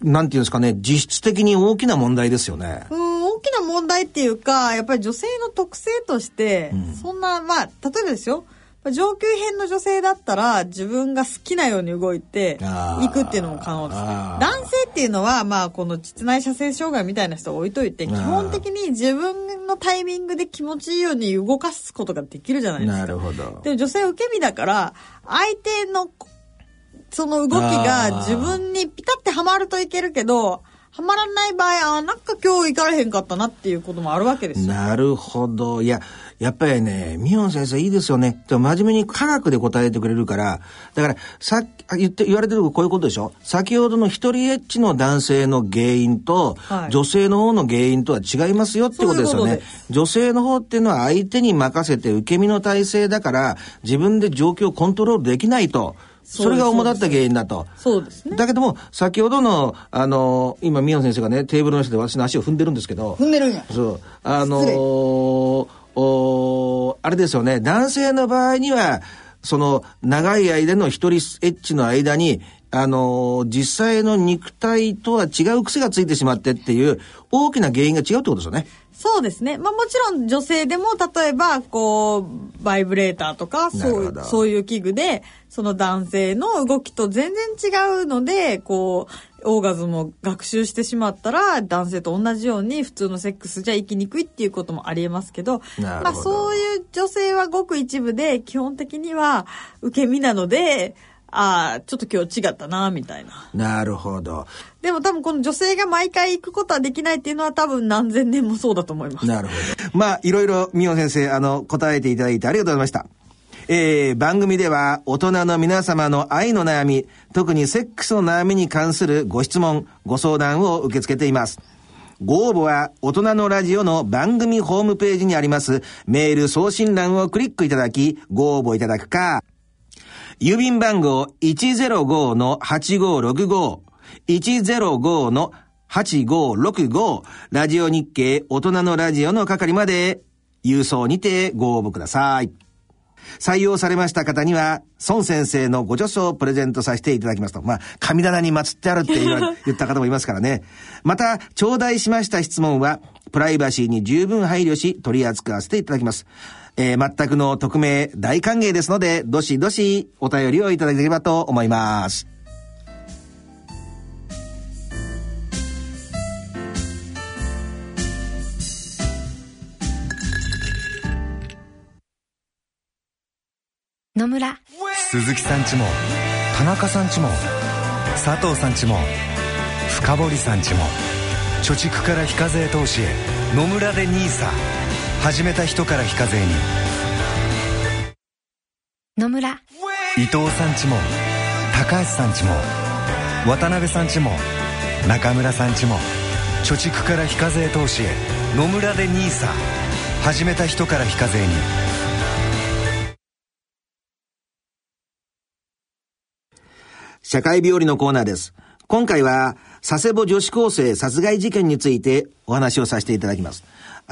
S2: なんていうんですかね、実質的に大きな問題ですよね。
S3: うん、大きな問題っていうか、やっぱり女性の特性として、そんな、まあ、例えばですよ、上級編の女性だったら自分が好きなように動いていくっていうのも可能です。男性っていうのは、まあ、この膣内射精障害みたいな人を置いといて、基本的に自分のタイミングで気持ちいいように動かすことができるじゃないですか。
S2: なるほど。
S3: でも女性は受け身だから、相手の、その動きが自分にピタってはまるといけるけど、はまらない場合、あ、なんか今日行かれへんかったなっていうこともあるわけですよ。
S2: なるほど。いや、やっぱりね、ミヨン先生いいですよね。でも真面目に科学で答えてくれるから、だから、さっき、あ言って、言われてるこういうことでしょ？先ほどの一人エッチの男性の原因と、
S3: はい
S2: 女性の方の原因とは違いますよってことですよね
S3: そういうこ。
S2: 女性の方っていうのは相手に任せて受け身の体制だから、自分で状況をコントロールできないと。それが主だった原因だと。
S3: そうですね。
S2: だけども、先ほどの、あの、今、宮野先生がね、テーブルの下で私の足を踏んでるんですけど、
S3: 踏んでるんや。
S2: そう。あのーおあれですよね。男性の場合には、その、長い間の一人エッチの間に、あのー実際の肉体とは違う癖がついてしまってっていう、大きな原因が違うってことですよね。
S3: そうですね。まあもちろん女性でも例えばこうバイブレーターとかそうそういう器具でその男性の動きと全然違うのでこうオーガズムを学習してしまったら男性と同じように普通のセックスじゃ生きにくいっていうこともありえますけど
S2: ど
S3: まあそういう女性はごく一部で基本的には受け身なのでああちょっと今日違ったなみたいな。
S2: なるほど。
S3: でも多分この女性が毎回行くことはできないっていうのは多分何千年もそうだと思います。
S2: なるほど。まあ、いろいろ、みお先生、あの、答えていただいてありがとうございました。えー、番組では大人の皆様の愛の悩み、特にセックスの悩みに関するご質問、ご相談を受け付けています。ご応募は大人のラジオの番組ホームページにありますメール送信欄をクリックいただき、ご応募いただくか、郵便番号105-8565、105-8565、ラジオ日経大人のラジオの係まで、郵送にてご応募ください。採用されました方には、孫先生のご著書をプレゼントさせていただきますと。まあ、神棚に祀ってあるって言 *laughs* った方もいますからね。また、頂戴しました質問は、プライバシーに十分配慮し、取り扱わせていただきます。えー全くの匿名大歓迎ですので、どしどしお便りをいただければと思います。
S5: 野村
S6: 鈴木さんちも田中さんちも佐藤さんちも深堀さんちも貯蓄から非課税投資へ野村で NISA 始めた人から非課税に
S5: 野村
S6: 伊藤さんちも高橋さんちも渡辺さんちも中村さんちも貯蓄から非課税投資へ野村で NISA 始めた人から非課税に
S2: 社会病理のコーナーです。今回は、佐世保女子高生殺害事件についてお話をさせていただきます。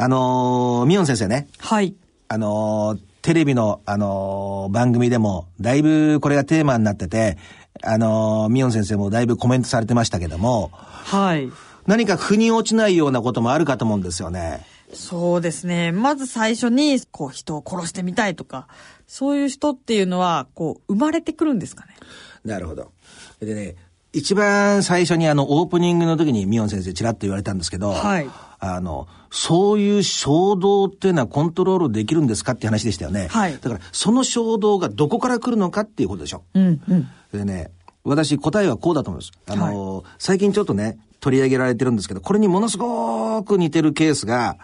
S2: あのー、ミヨン先生ね、
S3: はい。
S2: あのーテレビの、あのー番組でも、だいぶこれがテーマになってて、あのーミヨン先生もだいぶコメントされてましたけども、
S3: はい。
S2: 何か腑に落ちないようなこともあるかと思うんですよね。
S3: そうですね。まず最初に、こう、人を殺してみたいとか、そういう人っていうのは、こう、生まれてくるんですかね。
S2: なるほど。でね、一番最初にあの、オープニングの時にミヨン先生ちらっと言われたんですけど、
S3: はい
S2: あの、そういう衝動っていうのはコントロールできるんですかって話でしたよね。
S3: はい
S2: だから、その衝動がどこから来るのかっていうことでしょ。
S3: うん、うん。
S2: でね、私答えはこうだと思います。あの、最近ちょっとね、取り上げられてるんですけど、これにものすごく似てるケースが、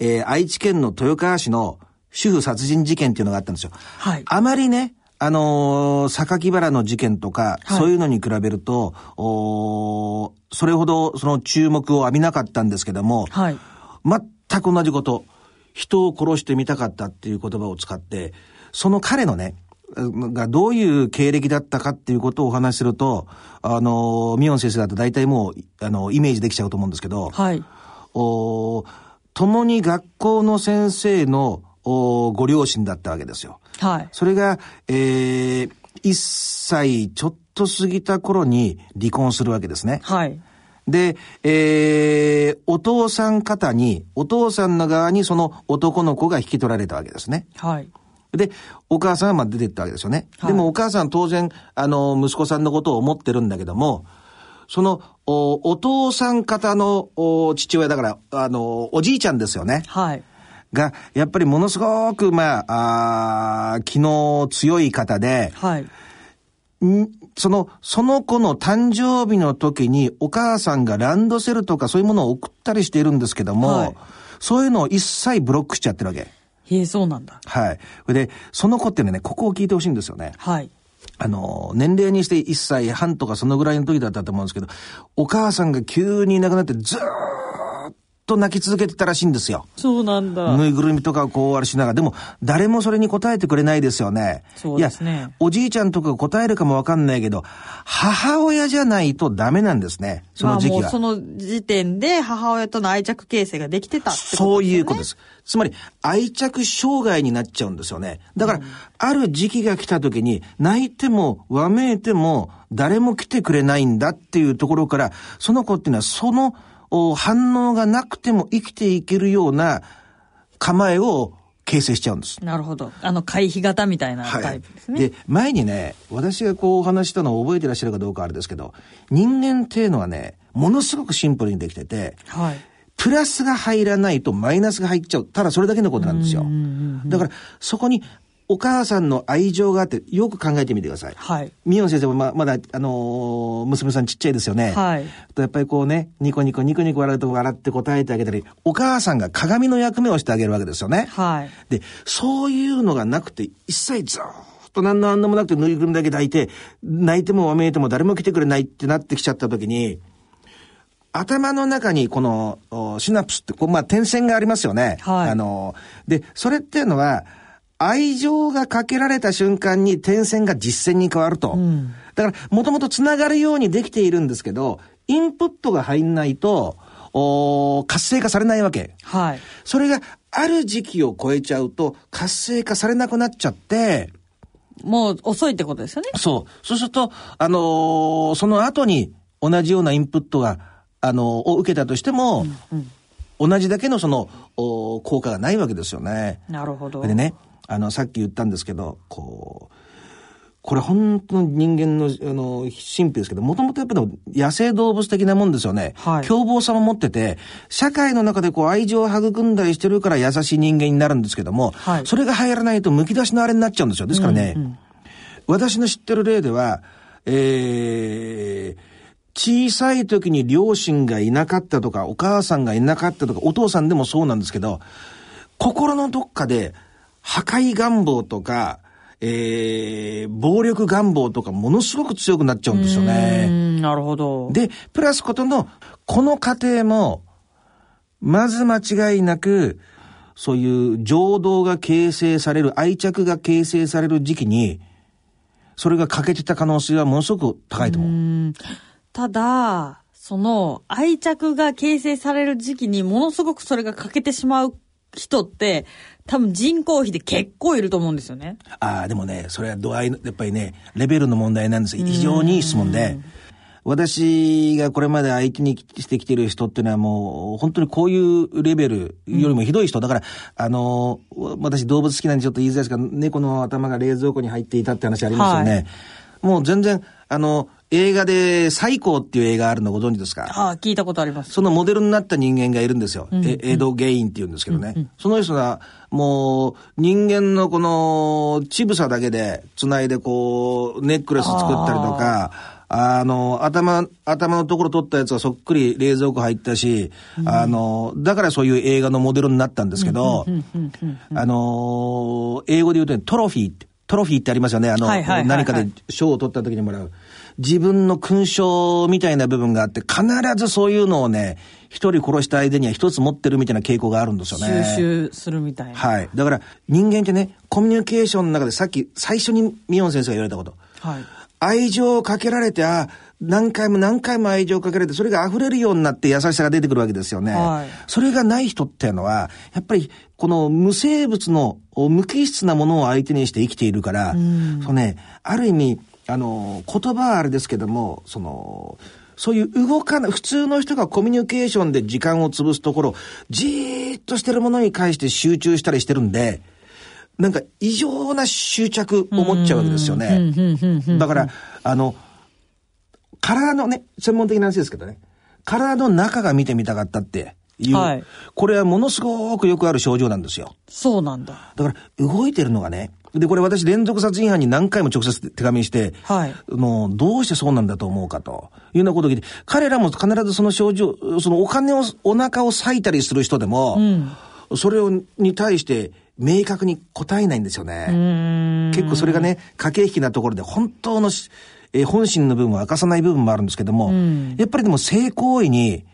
S2: えー愛知県の豊川市の主婦殺人事件っていうのがあったんですよ。
S3: はい
S2: あまりね、あのー、榊原の事件とか、
S3: はい
S2: そういうのに比べると、おーそれほどその注目を浴びなかったんですけども、
S3: はい。
S2: 全く同じこと、人を殺してみたかったっていう言葉を使って、その彼のね、がどういう経歴だったかっていうことをお話しすると、あの、ミヨン先生だと大体もう、あの、イメージできちゃうと思うんですけど、
S3: はい。
S2: お共に学校の先生のおご両親だったわけですよ。
S3: はい。
S2: それが、えー、1歳ちょっと過ぎた頃に離婚するわけですね。
S3: はい。
S2: で、えー、お父さん方に、お父さんの側にその男の子が引き取られたわけですね。
S3: はい。
S2: で、お母さんはまあ出てったわけですよね。
S3: はい
S2: でもお母さん当然、あの、息子さんのことを思ってるんだけども、その、おお父さん方のお父親だから、あの、おじいちゃんですよね。
S3: はい。
S2: が、やっぱりものすごく、まあ、あー気の強い方で、
S3: はい。
S2: んその、その子の誕生日の時にお母さんがランドセルとかそういうものを送ったりしているんですけども、
S3: はい
S2: そういうのを一切ブロックしちゃってるわけ。
S3: へえ、そうなんだ。
S2: はい。それで、その子っていうのはね、ここを聞いてほしいんですよね。
S3: はい。
S2: あの、年齢にして1歳半とかそのぐらいの時だったと思うんですけど、お母さんが急にいなくなってずーっと泣き続けてたらしいんですよ。
S3: そうなんだ。
S2: ぬいぐるみとかをこうあれしながら、でも誰もそれに答えてくれないですよね。
S3: そうですね
S2: いや、おじいちゃんとかが答えるかもわかんないけど、母親じゃないとダメなんですね。その時期は。
S3: まあもうその時点で母親との愛着形成ができてたってことですよね。
S2: そういうことです。つまり、愛着障害になっちゃうんですよね。だから、ある時期が来た時に、泣いても、わめいても、誰も来てくれないんだっていうところから、その子っていうのは、そのお反応がなくても生きていけるような構えを形成しちゃうんです。
S3: なるほど。あの回避型みたいな
S2: はい
S3: タイプです。ね。
S2: で、前にね、私がこうお話ししたのを覚えてらっしゃるかどうかあれですけど、人間っていうのはね、ものすごくシンプルにできてて、
S3: はい。
S2: プラスが入らないとマイナスが入っちゃう。ただそれだけのことなんですよ。だから、そこにお母さんの愛情があって、よく考えてみてください。
S3: はい。
S2: ミヨン先生もままだ、あのー娘さんちっちゃいですよね。
S3: はい。
S2: とやっぱりこうね、ニコニコニコニコ笑うと笑って答えてあげたり、お母さんが鏡の役目をしてあげるわけですよね。
S3: はい。
S2: で、そういうのがなくて、一切ずーっと何のあんのもなくてぬいぐるみだけ抱いて、泣いてもわめいても誰も来てくれないってなってきちゃった時に、頭の中にこのおシナプスって、こうまあ点線がありますよね。
S3: はい
S2: あの、で、それっていうのは、愛情がかけられた瞬間に点線が実線に変わると。だから、もともと繋がるようにできているんですけど、インプットが入んないと、お活性化されないわけ。
S3: はい。
S2: それがある時期を超えちゃうと活性化されなくなっちゃって、
S3: もう遅いってことですよね。
S2: そう。そうすると、あのーその後に同じようなインプットが、あのーを受けたとしても、同じだけのその、お効果がないわけですよね。
S3: なるほど。
S2: でね、あの、さっき言ったんですけど、こう、これ本当に人間の、あの、神秘ですけど、もともとやっぱり野生動物的なもんですよね。
S3: はい
S2: 凶暴さも持ってて、社会の中でこう愛情を育んだりしてるから優しい人間になるんですけども、
S3: はい
S2: それが入らないと剥き出しのあれになっちゃうんですよ。ですからね、私の知ってる例では、えー、小さい時に両親がいなかったとか、お母さんがいなかったとか、お父さんでもそうなんですけど、心のどっかで破壊願望とか、えー、暴力願望とかものすごく強くなっちゃうんですよ
S3: う
S2: ね。
S3: ん、なるほど。
S2: で、プラスことの、この過程も、まず間違いなく、そういう情動が形成される、愛着が形成される時期に、それが欠けてた可能性はものすごく高いと思う。
S3: ただ、その愛着が形成される時期にものすごくそれが欠けてしまう人って、多分人口比で結構いると思うんですよね。
S2: ああ、でもね、それは度合いの、やっぱりね、レベルの問題なんです。非常にいい質問で。私がこれまで相手にしてきてる人っていうのはもう、本当にこういうレベルよりもひどい人。だから、あの、私動物好きなんでちょっと言いづらいですが、猫の頭が冷蔵庫に入っていたって話ありますよね。もう全然、あの、映画で、最高っていう映画あるのご存知ですか？
S3: ああ、聞いたことあります。
S2: そのモデルになった人間がいるんですよ。えエド・ゲインって言うんですけどね。その人が、もう、人間のこの、乳房だけで、繋いでこう、ネックレス作ったりとか、あの、頭、頭のところ取ったやつはそっくり冷蔵庫入ったし、あの、だからそういう映画のモデルになったんですけど、あの、英語で言うとね、トロフィーって、トトロフィーってありますよね。あの、
S3: はいはいはいはい
S2: 何かで賞を取った時にもらう。自分の勲章みたいな部分があって、必ずそういうのをね、一人殺した相手には一つ持ってるみたいな傾向があるんですよね。
S3: 収集するみたいな。
S2: はい。だから、人間ってね、コミュニケーションの中でさっき、最初にミヨン先生が言われたこと。
S3: はい。
S2: 愛情をかけられて、あ何回も何回も愛情をかけられて、それが溢れるようになって優しさが出てくるわけですよね。
S3: はい
S2: それがない人っていうのは、やっぱり、この無生物の無機質なものを相手にして生きているから、そうね、ある意味、あの、言葉はあれですけども、その、そういう動かない、普通の人がコミュニケーションで時間を潰すところ、じーっとしてるものに関して集中したりしてるんで、なんか異常な執着を持っちゃうわけですよね。だから、あの、体のね、専門的な話ですけどね、体の中が見てみたかったっていう、
S3: はい
S2: これはものすごくよくある症状なんですよ。
S3: そうなんだ。
S2: だから、動いてるのがね、で、これ私連続殺人犯に何回も直接手紙にして、
S3: はい。
S2: あの、どうしてそうなんだと思うかというようなことを聞いて、彼らも必ずその症状、そのお金を、お腹を割いたりする人でも、それをに対して明確に答えないんですよね。結構それがね、駆け引きなところで本当のし、えー本心の部分は明かさない部分もあるんですけども、やっぱりでも性行為に、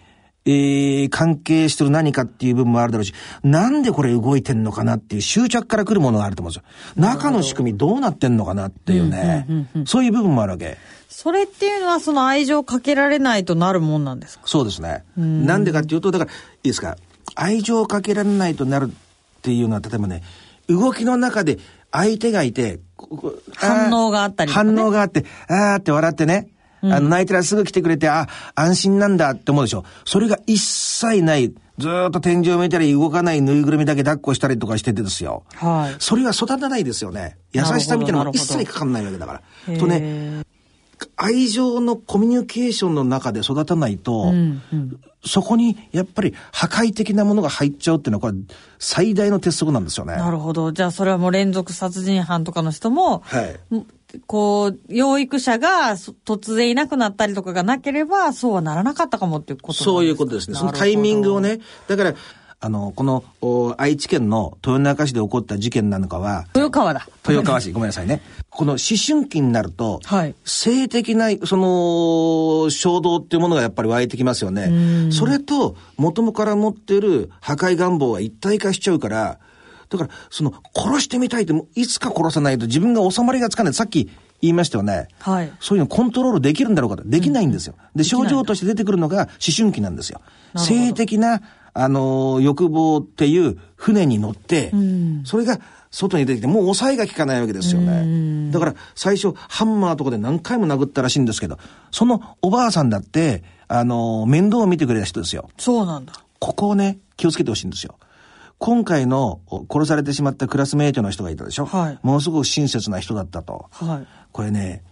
S2: えー関係してる何かっていう部分もあるだろうし、なんでこれ動いてんのかなっていう執着から来るものがあると思うんですよ。中の仕組みどうなってんのかなっていうね、そういう部分もあるわけ。
S3: それっていうのはその愛情をかけられないとなるもんなんですか？
S2: そうですね。なんでかっていうと、だから、いいですか、愛情をかけられないとなるっていうのは、例えばね、動きの中で相手がいて、
S3: 反応があったりね
S2: 反応があって、あーって笑ってね、あの、泣いてらすぐ来てくれて、あ、安心なんだって思うでしょ。それが一切ない、ずーっと天井を見たり動かないぬいぐるみだけ抱っこしたりとかしててですよ。
S3: はい
S2: それは育たないですよね。優しさみたいなのも一切かかんないわけだから。とね、愛情のコミュニケーションの中で育たないと、そこにやっぱり破壊的なものが入っちゃうっていうのはこれ最大の鉄則なんですよね。
S3: なるほど。じゃあそれはもう連続殺人犯とかの人も、
S2: はい
S3: んこう、養育者がそ突然いなくなったりとかがなければ、そうはならなかったかもっていうことですか？
S2: そういうことですね。そのタイミングを。ね。だから、あの、このお愛知県の豊中市で起こった事件なんかは、
S3: 豊川だ。
S2: 豊川市、ごめんなさいね。この思春期になると、
S3: はい
S2: 性的な、その、衝動っていうものがやっぱり湧いてきますよね。それと、元々から持っている破壊願望は一体化しちゃうから、だから、その、殺してみたいって、いつか殺さないと自分が収まりがつかない。さっき言いましたよね。
S3: はい
S2: そういうのコントロールできるんだろうかと。できないんですよ。で、症状として出てくるのが思春期なんですよ。性的な、あのー欲望っていう船に乗って、それが外に出てきて、もう抑えが効かないわけですよね。だから、最初、ハンマーとかで何回も殴ったらしいんですけど、そのおばあさんだって、あのー面倒を見てくれた人ですよ。
S3: そうなんだ。
S2: ここをね、気をつけてほしいんですよ。今回のお殺されてしまったクラスメイトの人がいたでしょ？
S3: はい
S2: ものすごく親切な人だったと。
S3: はい。
S2: これね、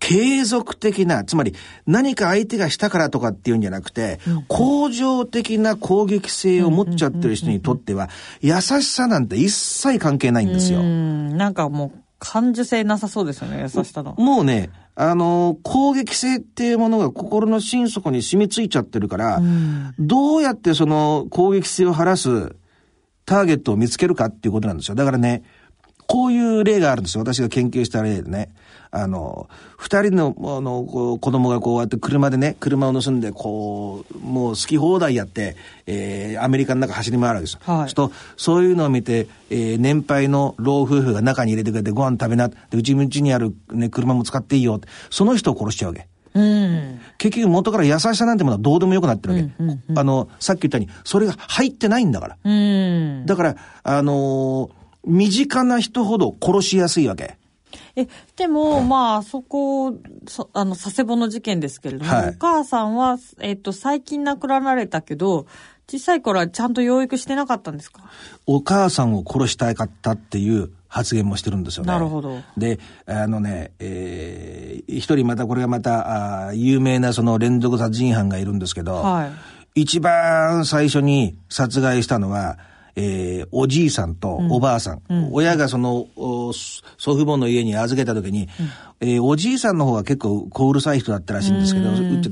S2: 継続的な、つまり何か相手がしたからとかっていうんじゃなくて、恒常的な攻撃性を持っちゃってる人にとっては、優しさなんて一切関係ないんですよ
S3: う。ん、なんかもう、感受性なさそうですよね、優しさの。
S2: もうね、あの攻撃性っていうものが心の心底に染みついちゃってるから、どうやってその攻撃性を晴らすターゲットを見つけるかっていうことなんですよ。だからね、こういう例があるんですよ。私が研究した例でね。あの、二人の、あの、子供がこうやって車でね、車を盗んで、こう、もう好き放題やって、えー、アメリカの中走り回るわけですよ。
S3: はい
S2: と、そういうのを見て、えー、年配の老夫婦が中に入れてくれてご飯食べな。で、うちうちにあるね、車も使っていいよって。その人を殺しちゃうわけ。
S3: うん。
S2: 結局元から優しさなんてものはどうでもよくなってるわけ。あの、さっき言ったように、それが入ってないんだから。
S3: うん。
S2: だから、あのー身近な人ほど殺しやすいわけ。
S3: え、でも、まあ、そこ、そあの、佐世保の事件ですけれども、
S2: はい
S3: お母さんは、えっと、最近亡くなられたけど、小さい頃はちゃんと養育してなかったんですか？
S2: お母さんを殺したかったっていう発言もしてるんですよね。
S3: なるほど。
S2: で、あのね、えー一人またこれがまた、あー有名なその連続殺人犯がいるんですけど、
S3: はい。
S2: 一番最初に殺害したのは、えーおじいさんとおばあさん。親がその、お祖父母の家に預けた時に、えーおじいさんの方が結構小うるさい人だったらしいんですけど、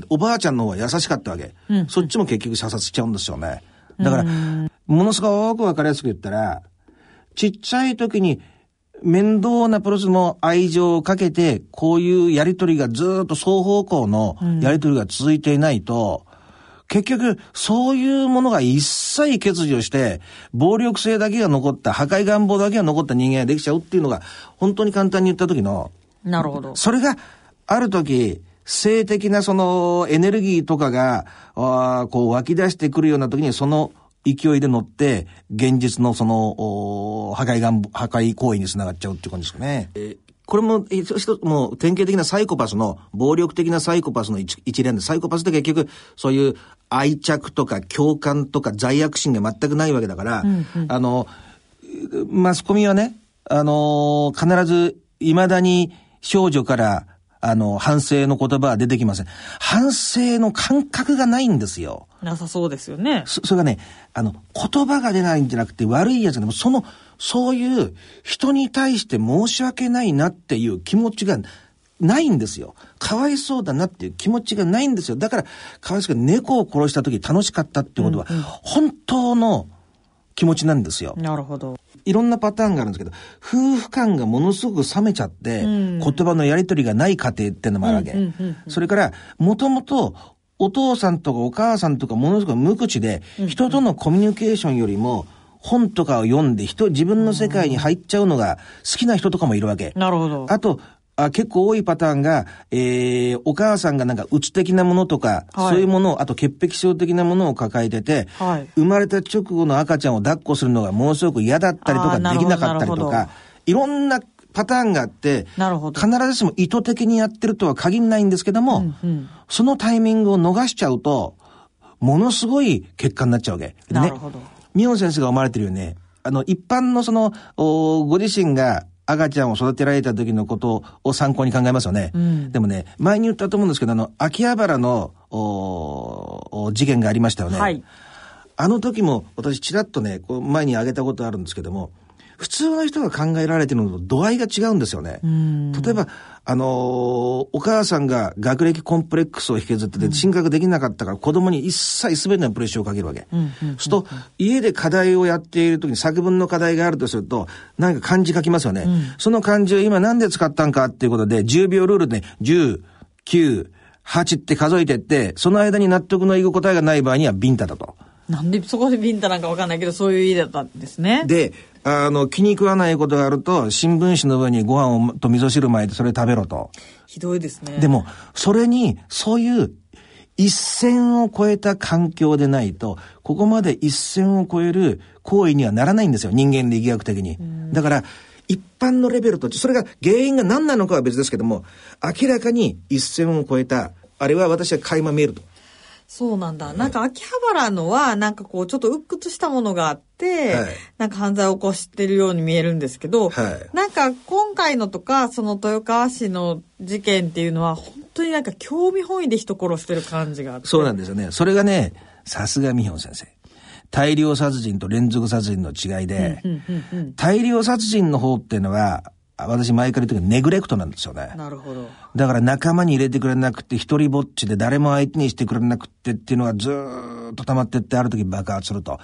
S2: おばあちゃんの方が優しかったわけ。そっちも結局射殺しちゃうんですよね。だから、ものすごくわかりやすく言ったら、ちっちゃい時に、面倒なプロセスも愛情をかけて、こういうやりとりがずっと双方向のやりとりが続いていないと、結局、そういうものが一切欠如して、暴力性だけが残った、破壊願望だけが残った人間ができちゃうっていうのが、本当に簡単に言った時の、
S3: なるほど。
S2: それがある時、性的なそのエネルギーとかが、あーこう湧き出してくるような時にその勢いで乗って、現実のその、お破壊願望、破壊行為につながっちゃうっていう感じですかね。えーこれも、一つもう典型的なサイコパスの、暴力的なサイコパスの一一連で、サイコパスって結局、そういう愛着とか共感とか罪悪心が全くないわけだから、あの、マスコミはね、あのー必ず、未だに少女から、あの、反省の言葉は出てきません。反省の感覚がないんですよ。
S3: なさそうですよね。
S2: そそれがね、あの、言葉が出ないんじゃなくて悪いやつでも、その、そういう人に対して申し訳ないなっていう気持ちがないんですよ。かわいそうだなっていう気持ちがないんですよ。だから、かわいそうが猫を殺した時楽しかったっていうことは、本当の気持ちなんですよ。
S3: なるほど。
S2: いろんなパターンがあるんですけど、夫婦間がものすごく冷めちゃって、言葉のやりとりがない家庭ってのもあるわけ。それから、もともと、お父さんとかお母さんとかものすごく無口で、人とのコミュニケーションよりも、本とかを読んで人、自分の世界に入っちゃうのが好きな人とかもいるわけ。
S3: なるほど。
S2: あと、あ結構多いパターンが、えー、お母さんがなんか、うつ的なものとか、
S3: はい
S2: そういうものを、あと潔癖症的なものを抱えてて、
S3: はい
S2: 生まれた直後の赤ちゃんを抱っこするのがものすごく嫌だったりとか、できなかったりとか、いろんなパターンがあって、必ずしも意図的にやってるとは限らないんですけども、そのタイミングを逃しちゃうと、ものすごい結果になっちゃうわけ。
S3: なるほど。
S2: ミオン先生が思われてるよね。あの、一般のその、おご自身が赤ちゃんを育てられた時のことを参考に考えますよね。でもね、前に言ったと思うんですけど、あの、秋葉原の、おお事件がありましたよね。
S3: はい
S2: あの時も私ちらっとね、こう前に挙げたことあるんですけども、普通の人が考えられてるのと度合いが違うんですよね。例えば、あのーお母さんが学歴コンプレックスを引きずってて、進学できなかったから子供に一切全てのプレッシャーをかけるわけ。そうすると、家で課題をやっている時に作文の課題があるとすると、何か漢字書きますよね。その漢字を今何で使ったんかっていうことで、10秒ルールで、10、9、8って数えてって、その間に納得のいく答えがない場合にはビンタだと。
S3: なんでそこでビンタなんかわかんないけど、そういう家だったんですね。
S2: で、あの、気に食わないことがあると、新聞紙の上にご飯をと味噌汁巻いてそれ食べろと。
S3: ひどいですね。
S2: でも、それに、そういう一線を越えた環境でないと、ここまで一線を越える行為にはならないんですよ。人間力学的に。だから、一般のレベルと、それが原因が何なのかは別ですけども、明らかに一線を越えた、あれは私は垣間見えると。
S3: そうなんだ。なんか秋葉原のは、なんかこう、ちょっと鬱屈したものがあって、
S2: はい
S3: なんか犯罪を起こしてるように見えるんですけど、
S2: はい
S3: なんか今回のとか、その豊川市の事件っていうのは、本当になんか興味本位で人殺してる感じがあって。
S2: そうなんですよね。それがね、さすがミヒョン先生。大量殺人と連続殺人の違いで、大量殺人の方っていうのは、私前から言ってるけどネグレクトなんですよね。
S3: なるほど。
S2: だから仲間に入れてくれなくて、一人ぼっちで誰も相手にしてくれなくてっていうのがずーっと溜まってって、ある時爆発すると。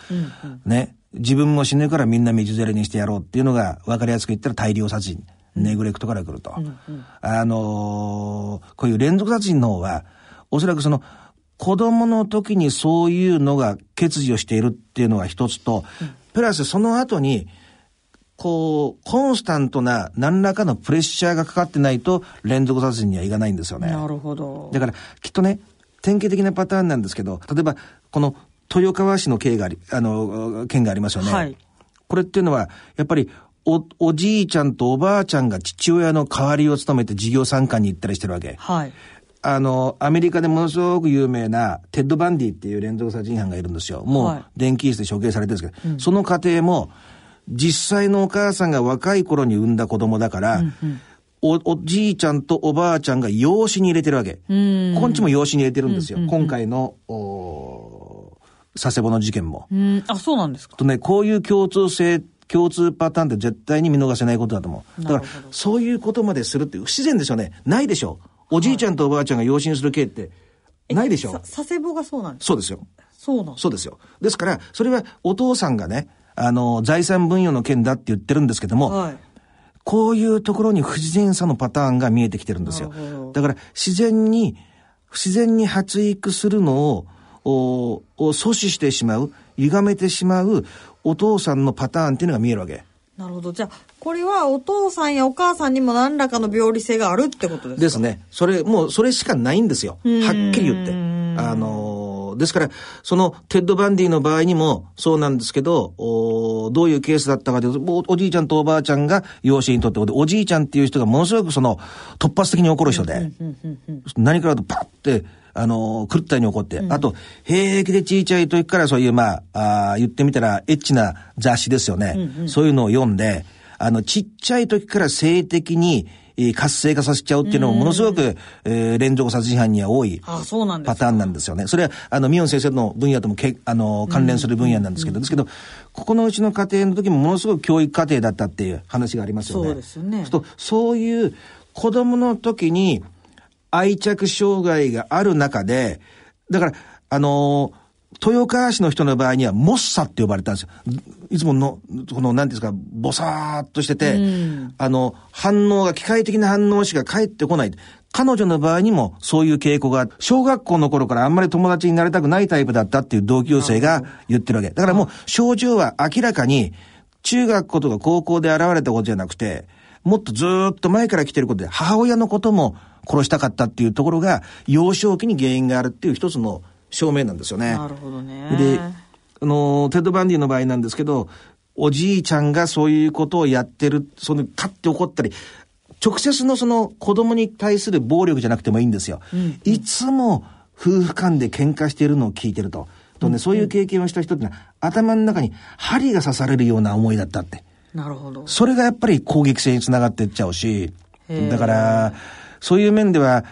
S2: ね。自分も死ぬからみんな道連れにしてやろうっていうのが分かりやすく言ったら大量殺人。ネグレクトから来ると。あのーこういう連続殺人の方は、おそらくその、子供の時にそういうのが欠如しているっていうのが一つと、プラスその後に、こう、コンスタントな何らかのプレッシャーがかかってないと連続殺人にはいかないんですよね。
S3: なるほど。
S2: だから、きっとね、典型的なパターンなんですけど、例えば、この豊川市の件があり、あの、件がありますよね。
S3: はい
S2: これっていうのは、やっぱり、お、おじいちゃんとおばあちゃんが父親の代わりを務めて授業参観に行ったりしてるわけ。
S3: はい。
S2: あの、アメリカでものすごく有名な、テッド・バンディっていう連続殺人犯がいるんですよ。もう
S3: はい、
S2: 電気椅子で処刑されてるんですけど、その家庭も、実際のお母さんが若い頃に産んだ子供だから、お、おじいちゃんとおばあちゃんが養子に入れてるわけ。こんちも養子に入れてるんですよ。今回の、お佐世保の事件も。
S3: うん、あ、そうなんですか。
S2: とね、こういう共通性、共通パターンって絶対に見逃せないことだと思う。だから、そういうことまでするって不自然ですよね。ないでしょ。おじいちゃんとおばあちゃんが養子にする系って、ないでしょ
S3: さ。佐世保がそうなんです
S2: そうですよ。
S3: そうなんです
S2: そうですよ。ですから、それはお父さんがね、あの、財産分与の件だって言ってるんですけども、
S3: はい。
S2: こういうところに不自然さのパターンが見えてきてるんですよ。だから自然に、不自然に発育するのを、おを阻止してしまう、歪めてしまうお父さんのパターンっていうのが見えるわけ。
S3: なるほど。じゃあ、これはお父さんやお母さんにも何らかの病理性があるってことですか？
S2: ですね。それ、もうそれしかないんですよ。はっきり言って。あのー、ですから、そのテッド・バンディの場合にもそうなんですけど、おどういうケースだったかというと、おおじいちゃんとおばあちゃんが養子にとって、おじいちゃんっていう人がものすごくその突発的に怒る人で、何からとパッて、あのー、狂ったように怒って、あと、平気で小さい時からそういう、まあ、あー言ってみたら、エッチな雑誌ですよね。そういうのを読んで、あの、ちっちゃい時から性的に、えー活性化させちゃうっていうのもものすごく、えー連続殺人犯には多いパターンなんですよね。それは、あの、ミヨン先生の分野ともけ、あの、関連する分野なんですけど、ですけど、ここのうちの家庭の時もものすごく教育家庭だったっていう話がありますよね。
S3: そうですよね。
S2: そうするとそういう子供の時に愛着障害がある中で、だから、あのー豊川市の人の場合には、モッサって呼ばれたんですよ。いつもの、この、なんですか、ぼさーっとしてて、あの、反応が、機械的な反応しか返ってこない。彼女の場合にもそういう傾向が、小学校の頃からあんまり友達になりたくないタイプだったっていう同級生が言ってるわけ。だからもう、症状は明らかに、中学校とか高校で現れたことじゃなくて、もっとずーっと前から来てることで、母親のことも殺したかったっていうところが、幼少期に原因があるっていう一つの証明なんですよね。
S3: なるほどね。
S2: で、あの、テッド・バンディの場合なんですけど、おじいちゃんがそういうことをやってる、その、カッて怒ったり、直接のその子供に対する暴力じゃなくてもいいんですよ。いつも夫婦間で喧嘩しているのを聞いてると。とね、そういう経験をした人ってのは、頭の中に針が刺されるような思いだったって。
S3: なるほど。
S2: それがやっぱり攻撃性につながっていっちゃうし、だから、そういう面では、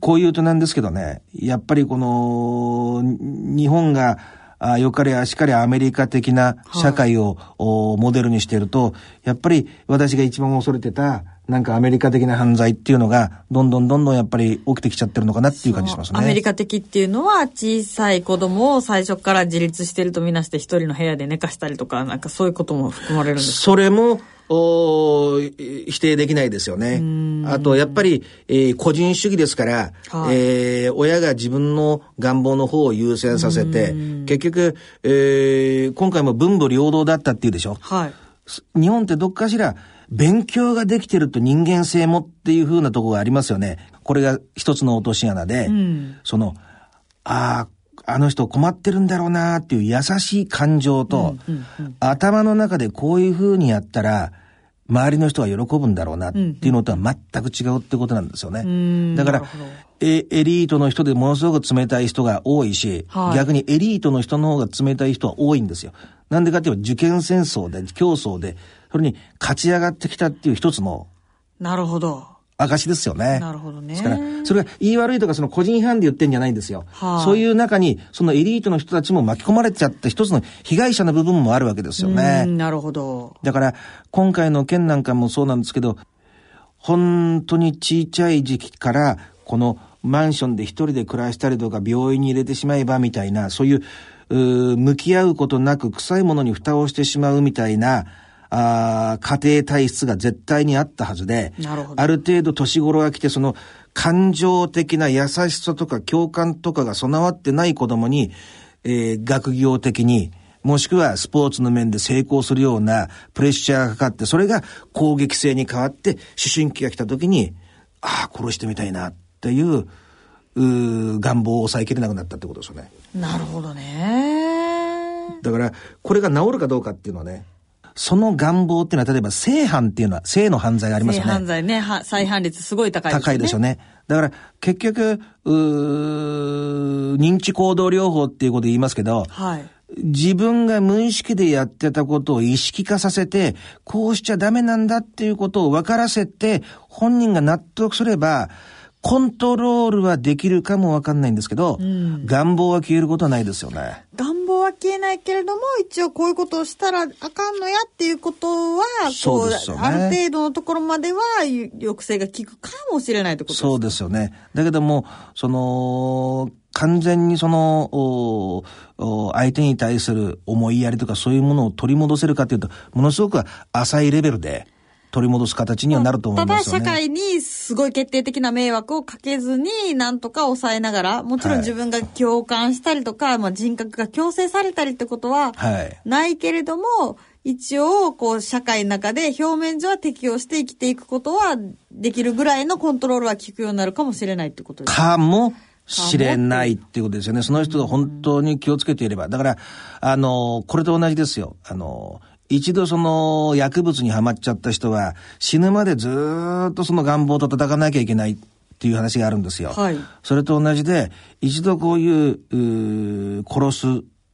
S2: こう言うとなんですけどね、やっぱりこの、に日本が、あよかれあしかれアメリカ的な社会を、おモデルにしていると、やっぱり私が一番恐れてた、なんかアメリカ的な犯罪っていうのが、どんどんどんどんやっぱり起きてきちゃってるのかなっていう。感じしますね。
S3: アメリカ的っていうのは小さい子供を最初から自立してるとみなして一人の部屋で寝かしたりとかなんかそういうことも含まれるんですか？
S2: それも、否定できないですよね。あと、やっぱり、えー個人主義ですから、
S3: はい
S2: えー親が自分の願望の方を優先させて、結局、えー今回も文武両道だったっていうでしょ。
S3: はい。
S2: 日本ってどっかしら、勉強ができてると人間性もっていう風なところがありますよね。これが一つの落とし穴で、その、ああ、あの人困ってるんだろうなっていう優しい感情と、頭の中でこういう風にやったら、周りの人が喜ぶんだろうなっていうのとは全く違うってことなんですよね。だから、えエリートの人でものすごく冷たい人が多いし、
S3: はい
S2: 逆にエリートの人の方が冷たい人は多いんですよ。なんでかっていうと受験戦争で、競争で、それに勝ち上がってきたっていう一つの
S3: なるほど。
S2: 証ですよね。
S3: なるほどね
S2: ですから、それが言い悪いとかその個人違反で言ってんじゃないんですよ。
S3: はい
S2: そういう中に、そのエリートの人たちも巻き込まれちゃって一つの被害者の部分もあるわけですよね。
S3: うんなるほど。
S2: だから、今回の件なんかもそうなんですけど、本当にちっちゃい時期から、このマンションで一人で暮らしたりとか、病院に入れてしまえばみたいな、そういう、うー向き合うことなく臭いものに蓋をしてしまうみたいな、あー家庭体質が絶対にあったはずで、
S3: なる
S2: ある程度年頃が来て、その感情的な優しさとか共感とかが備わってない子供に、えー学業的に、もしくはスポーツの面で成功するようなプレッシャーがかかって、それが攻撃性に変わって、思春期が来た時に、ああ、殺してみたいなっていう、うー願望を抑えきれなくなったってことですよね。
S3: なるほどね。
S2: だから、これが治るかどうかっていうのはね、その願望っていうのは、例えば性犯っていうのは、性の犯罪があります
S3: 性
S2: よね。
S3: 犯罪ね、は再犯率すごい高いですよね。
S2: 高いですよね。だから、結局、うー認知行動療法っていうことで言いますけど、
S3: はい。
S2: 自分が無意識でやってたことを意識化させて、こうしちゃダメなんだっていうことを分からせて、本人が納得すれば、コントロールはできるかもわかんないんですけど、願望は消えることはないですよね。
S3: 願望は消えないけれども、一応こういうことをしたらあかんのやっていうことは、
S2: そうですよね
S3: ある程度のところまでは抑制が効くかもしれないってことですか？
S2: そうですよね。だけども、その、完全にその、おお相手に対する思いやりとかそういうものを取り戻せるかというと、ものすごく浅いレベルで、取り戻す形にはなると思いますよね。
S3: ただ社会にすごい決定的な迷惑をかけずに、なんとか抑えながら、もちろん自分が共感したりとか、まあ人格が強制されたりってことは
S2: はい。
S3: ないけれども、一応、こう、社会の中で表面上は適応して生きていくことはできるぐらいのコントロールは効くようになるかもしれないってことです
S2: かもしれないっていうことですよね。その人が本当に気をつけていれば。だから、あの、これと同じですよ。あの、一度その薬物にはまっちゃった人は死ぬまでずーっとその願望と戦わなきゃいけないっていう話があるんですよ。
S3: はい
S2: それと同じで、一度こういう、殺す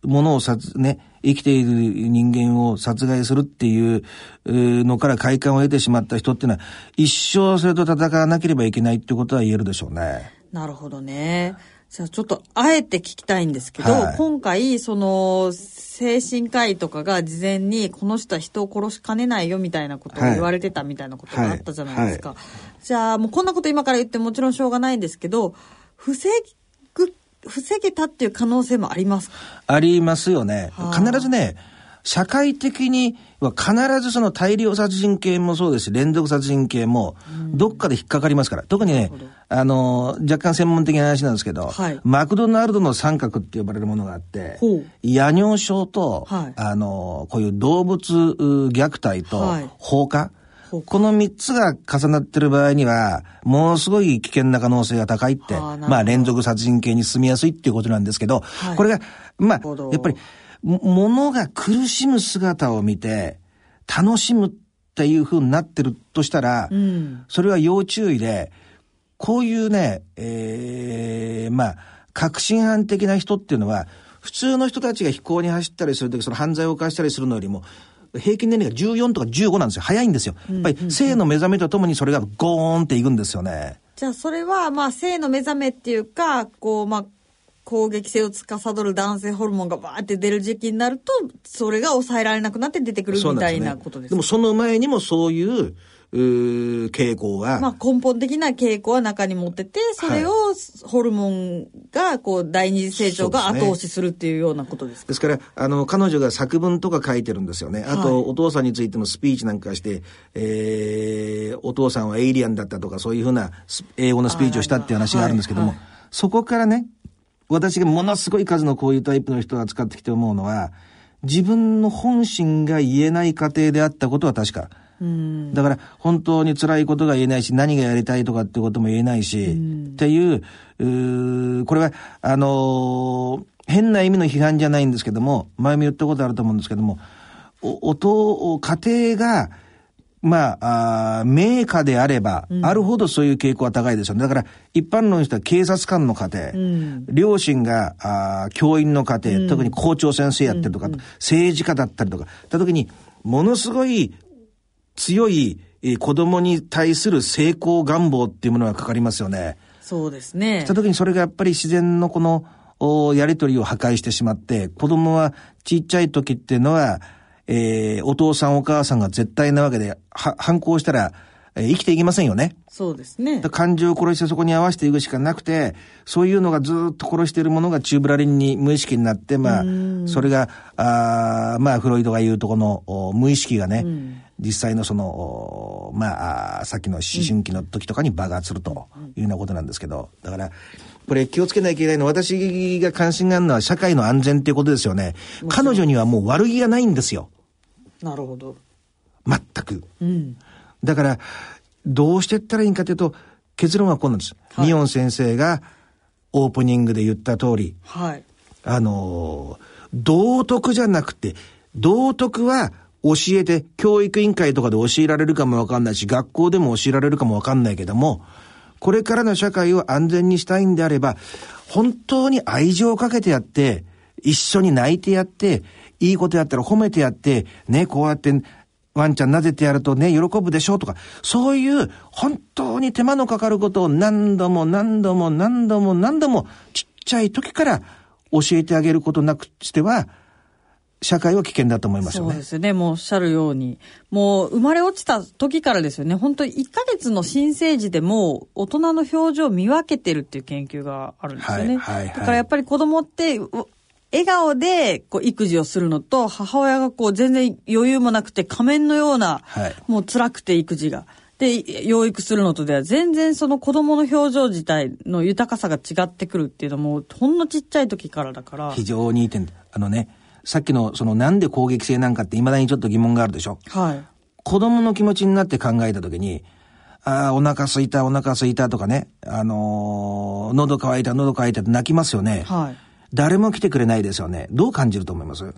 S2: ものを殺、ね、生きている人間を殺害するっていうのから快感を得てしまった人っていうのは、一生それと戦わなければいけないってことは言えるでしょうね。
S3: なるほどね。じゃあちょっとあえて聞きたいんですけど、
S2: はい。
S3: 今回その精神科医とかが事前にこの人は人を殺しかねないよみたいなことを
S2: はい。
S3: 言われてたみたいなことがあったじゃないですか。
S2: はい。
S3: じゃあもうこんなこと今から言ってもちろんしょうがないんですけど、防ぐ、防げたっていう可能性もありますか？
S2: ありますよね。
S3: は。あ。
S2: 必ずね、社会的には必ずその大量殺人系もそうですし、連続殺人系も、どっかで引っかかりますから。特にね、あの、若干専門的な話なんですけど、
S3: はい。
S2: マクドナルドの三角って呼ばれるものがあって
S3: ほう、
S2: 夜尿症と、
S3: はい。
S2: あの、こういう動物う虐待と
S3: はい。
S2: 放火、
S3: 放火。
S2: この三つが重なってる場合には、ものすごい危険な可能性が高いって、まあ連続殺人系に進みやすいっていうことなんですけど、
S3: はい。
S2: これが、まあやっぱり、も物が苦しむ姿を見て、楽しむっていう風になってるとしたら、
S3: うん。
S2: それは要注意で、こういうね、ええまあ、革新犯的な人っていうのは、普通の人たちが飛行に走ったりするとき、その犯罪を犯したりするのよりも、平均年齢が14とか15なんですよ。早いんですよ。やっぱり性の目覚めとともにそれがゴーンっていくんですよね。
S3: じゃあそれはまあ性の目覚めっていうか、こうまあ攻撃性を司る男性ホルモンがバーって出る時期になると、それが抑えられなくなって出てくるみたいなことです
S2: でもその前にもそういう、うー傾向は、
S3: まあ根本的な傾向は中に持ってて、それをホルモンがこう第二次成長が後押しするっていうようなことですか？
S2: ですから、あの、彼女が作文とか書いてるんですよね。あと、
S3: はい
S2: お父さんについてのスピーチなんかして、えー、お父さんはエイリアンだったとか、そういうふうなス英語のスピーチをしたっていう話があるんですけども、
S3: はい。はい。
S2: そこからね、私がものすごい数のこういうタイプの人を扱ってきて思うのは、自分の本心が言えない過程であったことは確か。
S3: うん。
S2: だから、本当に辛いことが言えないし、何がやりたいとかってことも言えないし、っていう、うーこれは、あのー変な意味の批判じゃないんですけども、前も言ったことあると思うんですけども、お、音、家庭が、まあ、あー名家であれば、あるほどそういう傾向は高いですよね。だから、一般の人は警察官の家庭、
S3: ん
S2: 両親があー教員の家庭、特に校長先生やってるとか、政治家だったりとか、った時に、ものすごい強い、えー子供に対する成功願望っていうものがかかりますよね。
S3: そうですね
S2: した。時にそれがやっぱり自然のこの、おやりとりを破壊してしまって、子供はちっちゃい時っていうのは、えーお父さんお母さんが絶対なわけで、は反抗したら、えー生きていけませんよね。
S3: そうですね
S2: 感情を殺してそこに合わせていくしかなくて、そういうのがずっと殺しているものがチューブラリンに無意識になって、まあ、それが、あーまあ、フロイドが言うとこのお無意識がね、実際のその、おまあさっきの思春期の時とかに爆発するというようなことなんですけど、だから、これ気をつけなきゃいけないのは、私が関心があるのは社会の安全っていうことですよね。彼女にはもう悪気がないんですよ。
S3: なるほど。
S2: 全く。
S3: うん。
S2: だから、どうしていったらいいんかというと、結論はこうなんです。
S3: はい
S2: ミオン先生がオープニングで言った通り、
S3: はい。
S2: あのー道徳じゃなくて、道徳は教えて、教育委員会とかで教えられるかもわかんないし、学校でも教えられるかもわかんないけども、これからの社会を安全にしたいんであれば、本当に愛情をかけてやって、一緒に泣いてやって、いいことやったら褒めてやって、ね、こうやって、ワンちゃん撫でてやるとね、喜ぶでしょうとか、そういう本当に手間のかかることを何度も何度も何度も何度もちっちゃい時から教えてあげることなくしては、社会は危険だと思いますよね
S3: そうで。すね。もうおっしゃるように。もう生まれ落ちた時からですよね。本当に1ヶ月の新生児でも大人の表情を見分けてるっていう研究があるんですよね。
S2: はいはいはい
S3: だからやっぱり子供って、う笑顔でこう育児をするのと、母親がこう全然余裕もなくて仮面のような、
S2: はい
S3: もう辛くて育児が。で、養育するのとでは全然その子供の表情自体の豊かさが違ってくるっていうのも、ほんのちっちゃい時からだから。
S2: 非常にいい点。あのね、さっきのそのなんで攻撃性なんかって未だにちょっと疑問があるでしょ？
S3: はい。
S2: 子供の気持ちになって考えたときに、ああ、お腹すいた、お腹すいたとかね、あのー喉乾いた、喉乾いたって泣きますよね。
S3: はい。
S2: 誰も来てくれないですよね。どう感じると思います？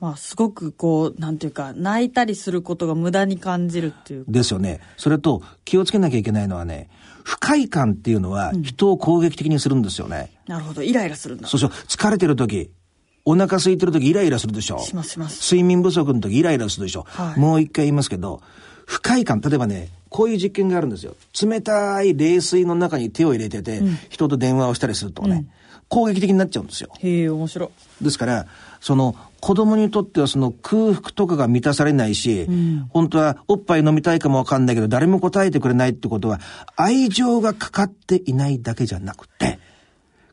S3: まあ、すごくこう、なんていうか、泣いたりすることが無駄に感じるっていう。
S2: ですよね。それと気をつけなきゃいけないのはね、不快感っていうのは人を攻撃的にするんですよね。
S3: なるほど。イライラするんだ。
S2: そうそう、疲れてる時、お腹空いてる時イライラするでしょ？
S3: しますします
S2: 睡眠不足の時イライラするでしょ？
S3: はい
S2: もう一回言いますけど、不快感、例えばね、こういう実験があるんですよ。冷たい冷水の中に手を入れてて、人と電話をしたりするとね、攻撃的になっちゃうんですよ。
S3: へえ、面白い。
S2: ですから、その子供にとってはその空腹とかが満たされないし、本当はおっぱい飲みたいかもわかんないけど誰も答えてくれないってことは愛情がかかっていないだけじゃなくて、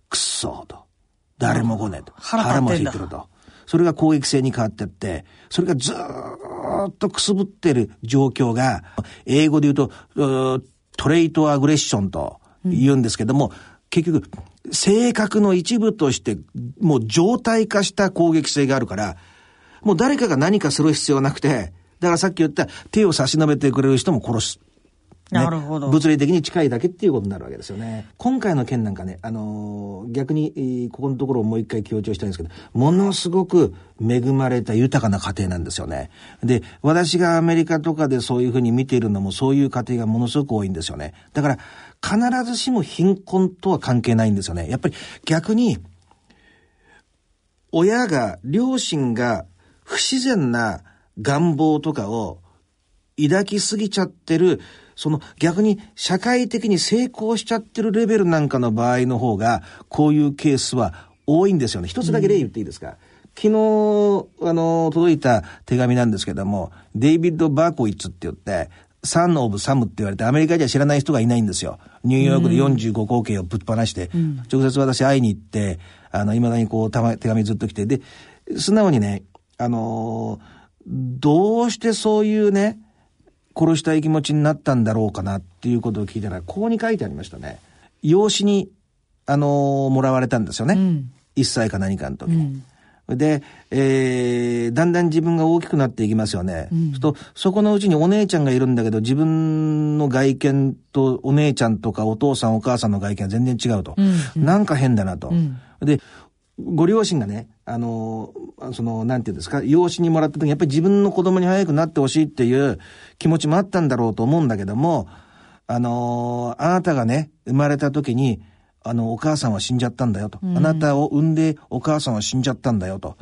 S2: くっそーと。誰も来ねえと。
S3: 腹
S2: も空いてると。それが攻撃性に変わってって、それがずーっとくすぶってる状況が、英語で言うと、トレイトアグレッションと言うんですけども、結局、性格の一部として、もう状態化した攻撃性があるから、もう誰かが何かする必要なくて、だからさっき言った手を差し伸べてくれる人も殺す。ね
S3: なるほど
S2: 物理的に近いだけっていうことになるわけですよね。今回の件なんかね、あのー逆に、えーここのところをもう一回強調したいんですけど、ものすごく恵まれた豊かな家庭なんですよね。で、私がアメリカとかでそういうふうに見ているのもそういう家庭がものすごく多いんですよね。だから、必ずしも貧困とは関係ないんですよね。やっぱり逆に、親が、両親が不自然な願望とかを抱きすぎちゃってる、その逆に社会的に成功しちゃってるレベルなんかの場合の方が、こういうケースは多いんですよね。一つだけ例言っていいですか、昨日、あの、届いた手紙なんですけども、デイビッド・バーコイッツって言って、サン・オブ・サムって言われて、アメリカじゃ知らない人がいないんですよ。ニューヨークで45口径をぶっ放して、直接私会いに行って、あの、未だにこう、たま手紙ずっと来て、で、素直にね、あのどうしてそういうね、殺したい気持ちになったんだろうかなっていうことを聞いたら、ここに書いてありましたね。養子に、あのもらわれたんですよね。
S3: ん
S2: 1歳か何かの時に。で、えー、だんだん自分が大きくなっていきますよね。そうすると、そこのうちにお姉ちゃんがいるんだけど、自分の外見とお姉ちゃんとかお父さんお母さんの外見は全然違うと。なんか変だなと。で、ご両親がね、あの、その、なんていうんですか、養子にもらった時にやっぱり自分の子供に早くなってほしいっていう気持ちもあったんだろうと思うんだけども、あの、あなたがね、生まれた時に、あの、お母さんは死んじゃったんだよと。あなたを産んでお母さんは死んじゃったんだよと。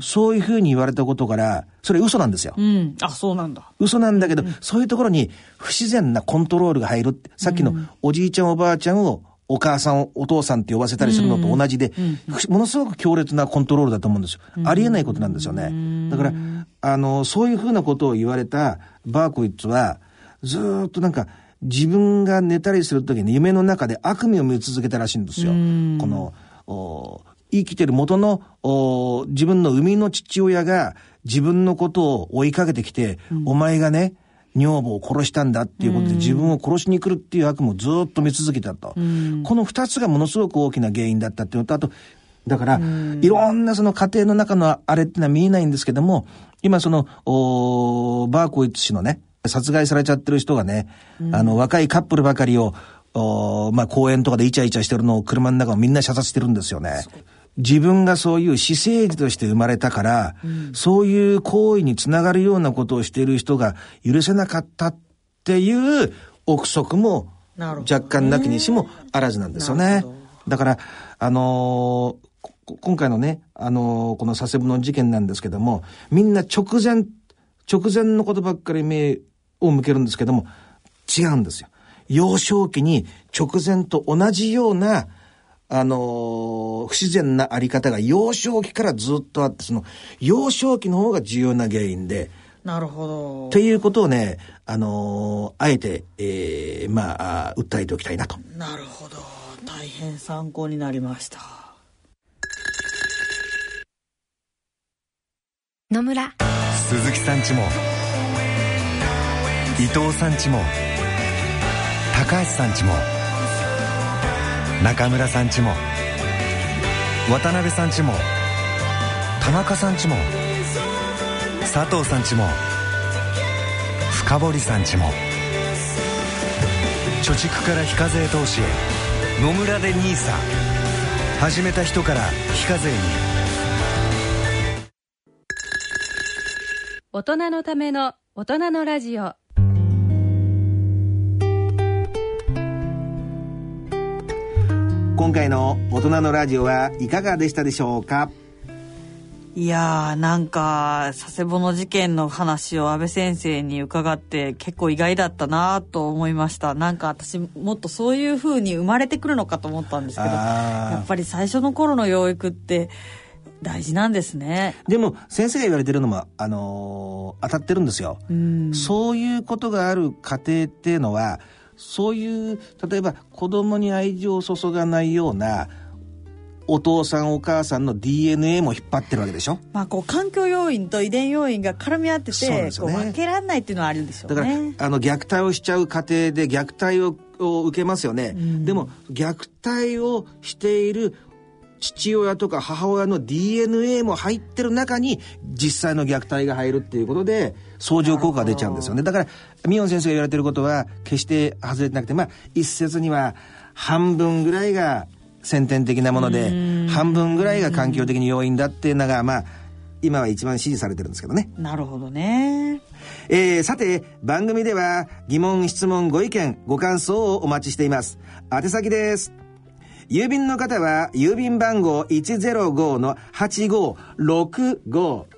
S2: そういうふうに言われたことから、それ嘘なんですよ。
S3: うん。あ、そうなんだ。
S2: 嘘なんだけど、そういうところに不自然なコントロールが入るって。さっきのおじいちゃんおばあちゃんをお母さん、お父さんって呼ばせたりするのと同じで、ふものすごく強烈なコントロールだと思うんですよ。ありえないことなんですよね。だから、あの、そういうふうなことを言われたバーコイッツは、ずーっとなんか、自分が寝たりするときに夢の中で悪夢を見続けたらしいんですよ。この、お生きてる元のお自分の生みの父親が自分のことを追いかけてきて、お前がね、女房を殺したんだっていうことで自分を殺しに来るっていう悪夢をずっと見続けたと。この二つがものすごく大きな原因だったっていうのと、あと、だから、いろんなその家庭の中のあれってのは見えないんですけども、今その、おバーコイッツ氏のね、殺害されちゃってる人がね、あの、若いカップルばかりを、おまあ、公園とかでイチャイチャしてるのを車の中をみんな射殺してるんですよね。自分がそういう私生児として生まれたから、そういう行為につながるようなことをしている人が許せなかったっていう憶測も若干なきにしもあらずなんですよね。だから、あのーこ今回のね、あのーこの佐世保の事件なんですけども、みんな直前、直前のことばっかり目を向けるんですけども、違うんですよ。幼少期に直前と同じような、あのー不自然なあり方が幼少期からずっとあって、その、幼少期の方が重要な原因で、
S3: なるほど
S2: と。いうことをね、あのーあえて、えーまあ訴えておきたいなと。
S3: なるほど。大変参考になりました。
S5: 野村
S6: 鈴木さんちも伊藤さんちも高橋さんちも中村さんちも渡辺さんちも田中さんちも佐藤さんちも深堀さんちも貯蓄から非課税投資へ野村で NISA 始めた人から非課税に。
S1: 大人のための大人のラジオ。
S2: 今回の大人のラジオはいかがでしたでしょうか？
S3: いやーなんか佐世保の事件の話を安倍先生に伺って結構意外だったなと思いました。なんか私もっとそういう風に生まれてくるのかと思ったんですけどやっぱり最初の頃の養育って大事なんですね。
S2: でも先生が言われてるのも、あのー当たってるんですよ。
S3: うん。
S2: そういうことがある家庭っていうのは、そういう、例えば子供に愛情を注がないような、お父さんお母さんの DNA も引っ張ってるわけでしょ？
S3: まあこう環境要因と遺伝要因が絡み合ってて
S2: ね。
S3: こう分けられないっていうのはあるんでしょ
S2: だから、
S3: うね
S2: あの虐待をしちゃう家庭で虐待をを受けますよね、
S3: ん
S2: でも虐待をしている父親とか母親の DNA も入ってる中に実際の虐待が入るっていうことで相乗効果が出ちゃうんですよねだからミヨン先生が言われてることは決して外れてなくてまあ一説には半分ぐらいが先天的なもので半分ぐらいが環境的に要因だっていうのがまあ今は一番支持されてるんですけどね
S3: なるほどね
S2: えーさて、番組では疑問、質問、ご意見、ご感想をお待ちしています。宛先です。郵便の方は、郵便番号105-8565。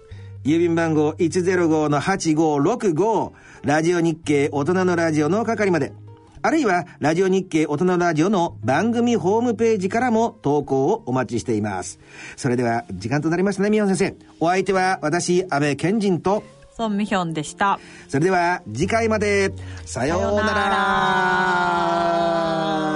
S2: 郵便番号105-8565。ラジオ日経大人のラジオの係まで。あるいは、ラジオ日経大人のラジオの番組ホームページからも投稿をお待ちしています。それでは、時間となりましたね、宮野先生。お相手は、私、安倍賢人と、
S3: ソン・ミヒョンでした
S2: それでは次回までさようなら